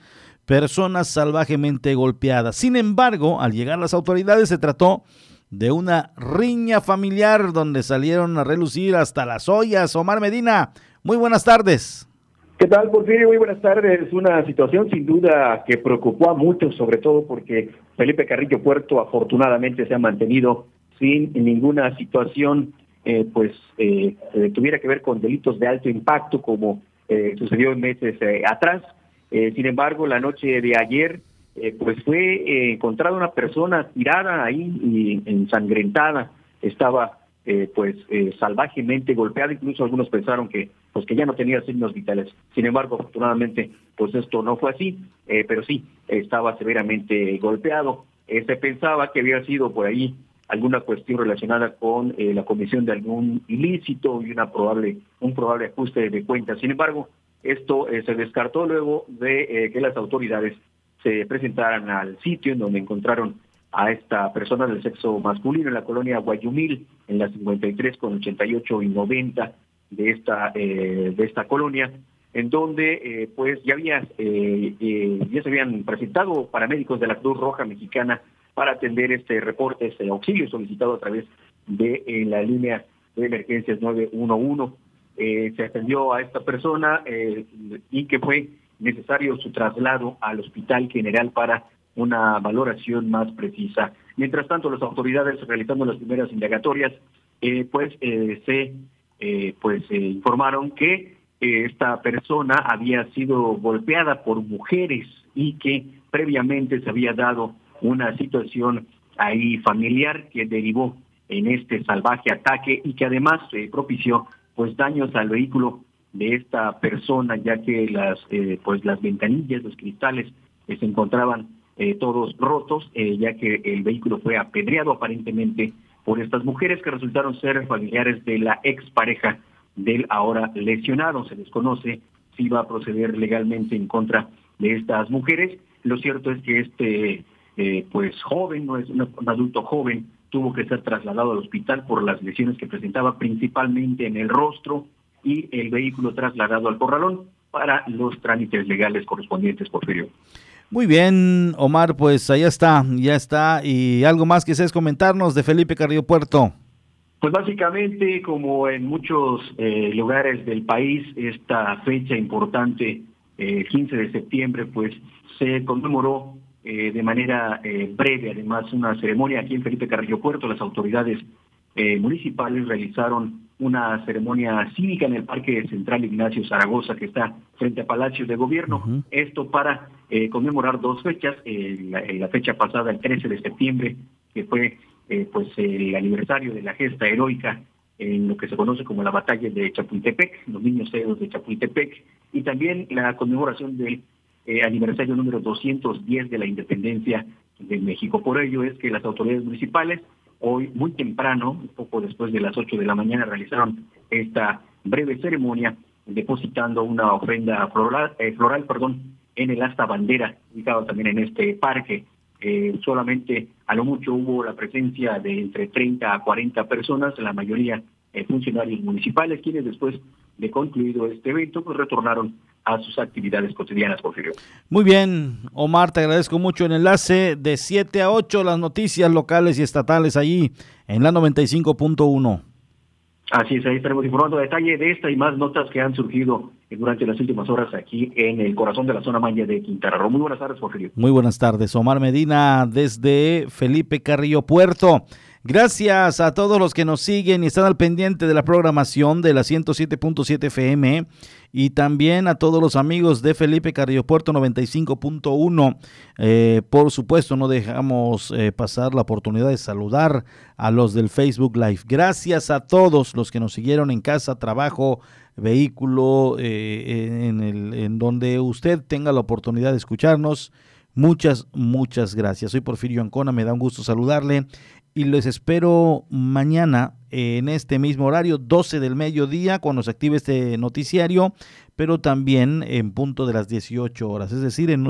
personas salvajemente golpeadas. Sin embargo, al llegar las autoridades se trató de una riña familiar donde salieron a relucir hasta las ollas. Omar Medina, muy buenas tardes. ¿Qué tal, Porfirio? Muy buenas tardes. Una situación sin duda que preocupó a muchos, sobre todo porque Felipe Carrillo Puerto afortunadamente se ha mantenido sin ninguna situación eh, pues eh, tuviera que ver con delitos de alto impacto como eh, sucedió meses atrás. sin embargo, la noche de ayer pues fue encontrada una persona tirada ahí y ensangrentada. Estaba pues salvajemente golpeada, incluso algunos pensaron que pues que ya no tenía signos vitales. Sin embargo, afortunadamente, pues esto no fue así, pero sí estaba severamente golpeado. se pensaba que había sido por ahí alguna cuestión relacionada con eh, la comisión de algún ilícito y una probable un probable ajuste de cuentas. Sin embargo, esto eh, se descartó luego de eh, que las autoridades se presentaran al sitio en donde encontraron a esta persona del sexo masculino en la colonia Guayumil, en la 53 con 88 y 90 de esta de esta colonia, en donde pues ya había ya se habían presentado paramédicos de la Cruz Roja Mexicana para atender este reporte, este auxilio solicitado a través de eh, la línea de emergencias 911. Eh, se atendió a esta persona eh, y que fue necesario su traslado al Hospital General para una valoración más precisa. Mientras tanto, las autoridades realizando las primeras indagatorias, pues se pues informaron que esta persona había sido golpeada por mujeres y que previamente se había dado una situación ahí familiar que derivó en este salvaje ataque y que además eh, propició pues daños al vehículo de esta persona ya que las eh, pues las ventanillas los cristales eh, se encontraban todos rotos ya que el vehículo fue apedreado aparentemente por estas mujeres que resultaron ser familiares de la expareja del ahora lesionado. Se desconoce si va a proceder legalmente en contra de estas mujeres. Lo cierto es que este eh, pues joven, no es un, adulto joven, tuvo que ser trasladado al hospital por las lesiones que presentaba principalmente en el rostro y el vehículo trasladado al corralón para los trámites legales correspondientes, Porfirio. Muy bien, Omar, pues allá está, ya está. ¿Y algo más que seas comentarnos de Felipe Carrillo Puerto? Pues básicamente, como en muchos eh, lugares del país, esta fecha importante, el 15 de septiembre, pues se conmemoró eh, de manera eh, breve, además, una ceremonia aquí en Felipe Carrillo Puerto. Las autoridades eh, municipales realizaron una ceremonia cívica en el Parque Central Ignacio Zaragoza, que está frente a Palacio de Gobierno. Esto para conmemorar dos fechas, la, fecha pasada, el 13 de septiembre, que fue pues el aniversario de la gesta heroica en lo que se conoce como la batalla de Chapultepec, los niños héroes de Chapultepec, y también la conmemoración del eh, aniversario número 210 de la independencia de México. Por ello es que las autoridades municipales hoy muy temprano, un poco después de las 8 de la mañana, realizaron esta breve ceremonia depositando una ofrenda floral, eh, floral perdón, en el asta bandera, ubicado también en este parque. Eh, solamente a lo mucho hubo la presencia de entre 30 a 40 personas, la mayoría funcionarios municipales, quienes después de concluido este evento, pues retornaron a sus actividades cotidianas, Porfirio. Muy bien, Omar, te agradezco mucho el enlace de 7 a 8, las noticias locales y estatales allí en la 95.1. Así es, ahí estaremos informando detalle de esta y más notas que han surgido durante las últimas horas aquí en el corazón de la zona maya de Quintana Roo. Muy buenas tardes, Porfirio. Muy buenas tardes, Omar Medina desde Felipe Carrillo Puerto. Gracias a todos los que nos siguen y están al pendiente de la programación de la 107.7 FM y también a todos los amigos de Felipe Carrillo Puerto 95.1. Eh, por supuesto, no dejamos eh, pasar la oportunidad de saludar a los del Facebook Live. Gracias a todos los que nos siguieron en casa, trabajo, vehículo, eh, en, el, en donde usted tenga la oportunidad de escucharnos. Muchas, muchas gracias. Soy Porfirio Ancona, me da un gusto saludarle y les espero mañana en este mismo horario, 12 del mediodía, cuando se active este noticiario, pero también en punto de las 18 horas, es decir, en,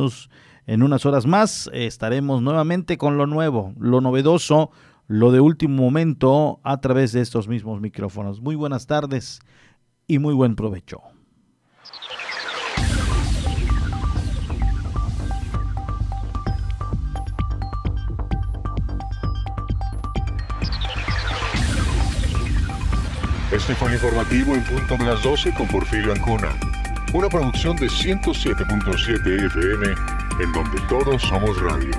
en unas horas más estaremos nuevamente con lo nuevo, lo novedoso, lo de último momento a través de estos mismos micrófonos. Muy buenas tardes y muy buen provecho. Este fue el informativo en punto de las 12 con Porfirio Ancona. Una producción de 107.7 FM en donde todos somos radio.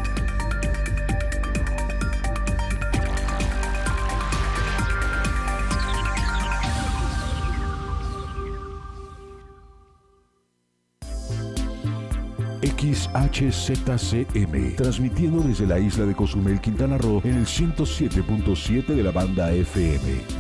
XHZCM, transmitiendo desde la isla de Cozumel, Quintana Roo, en el 107.7 de la banda FM.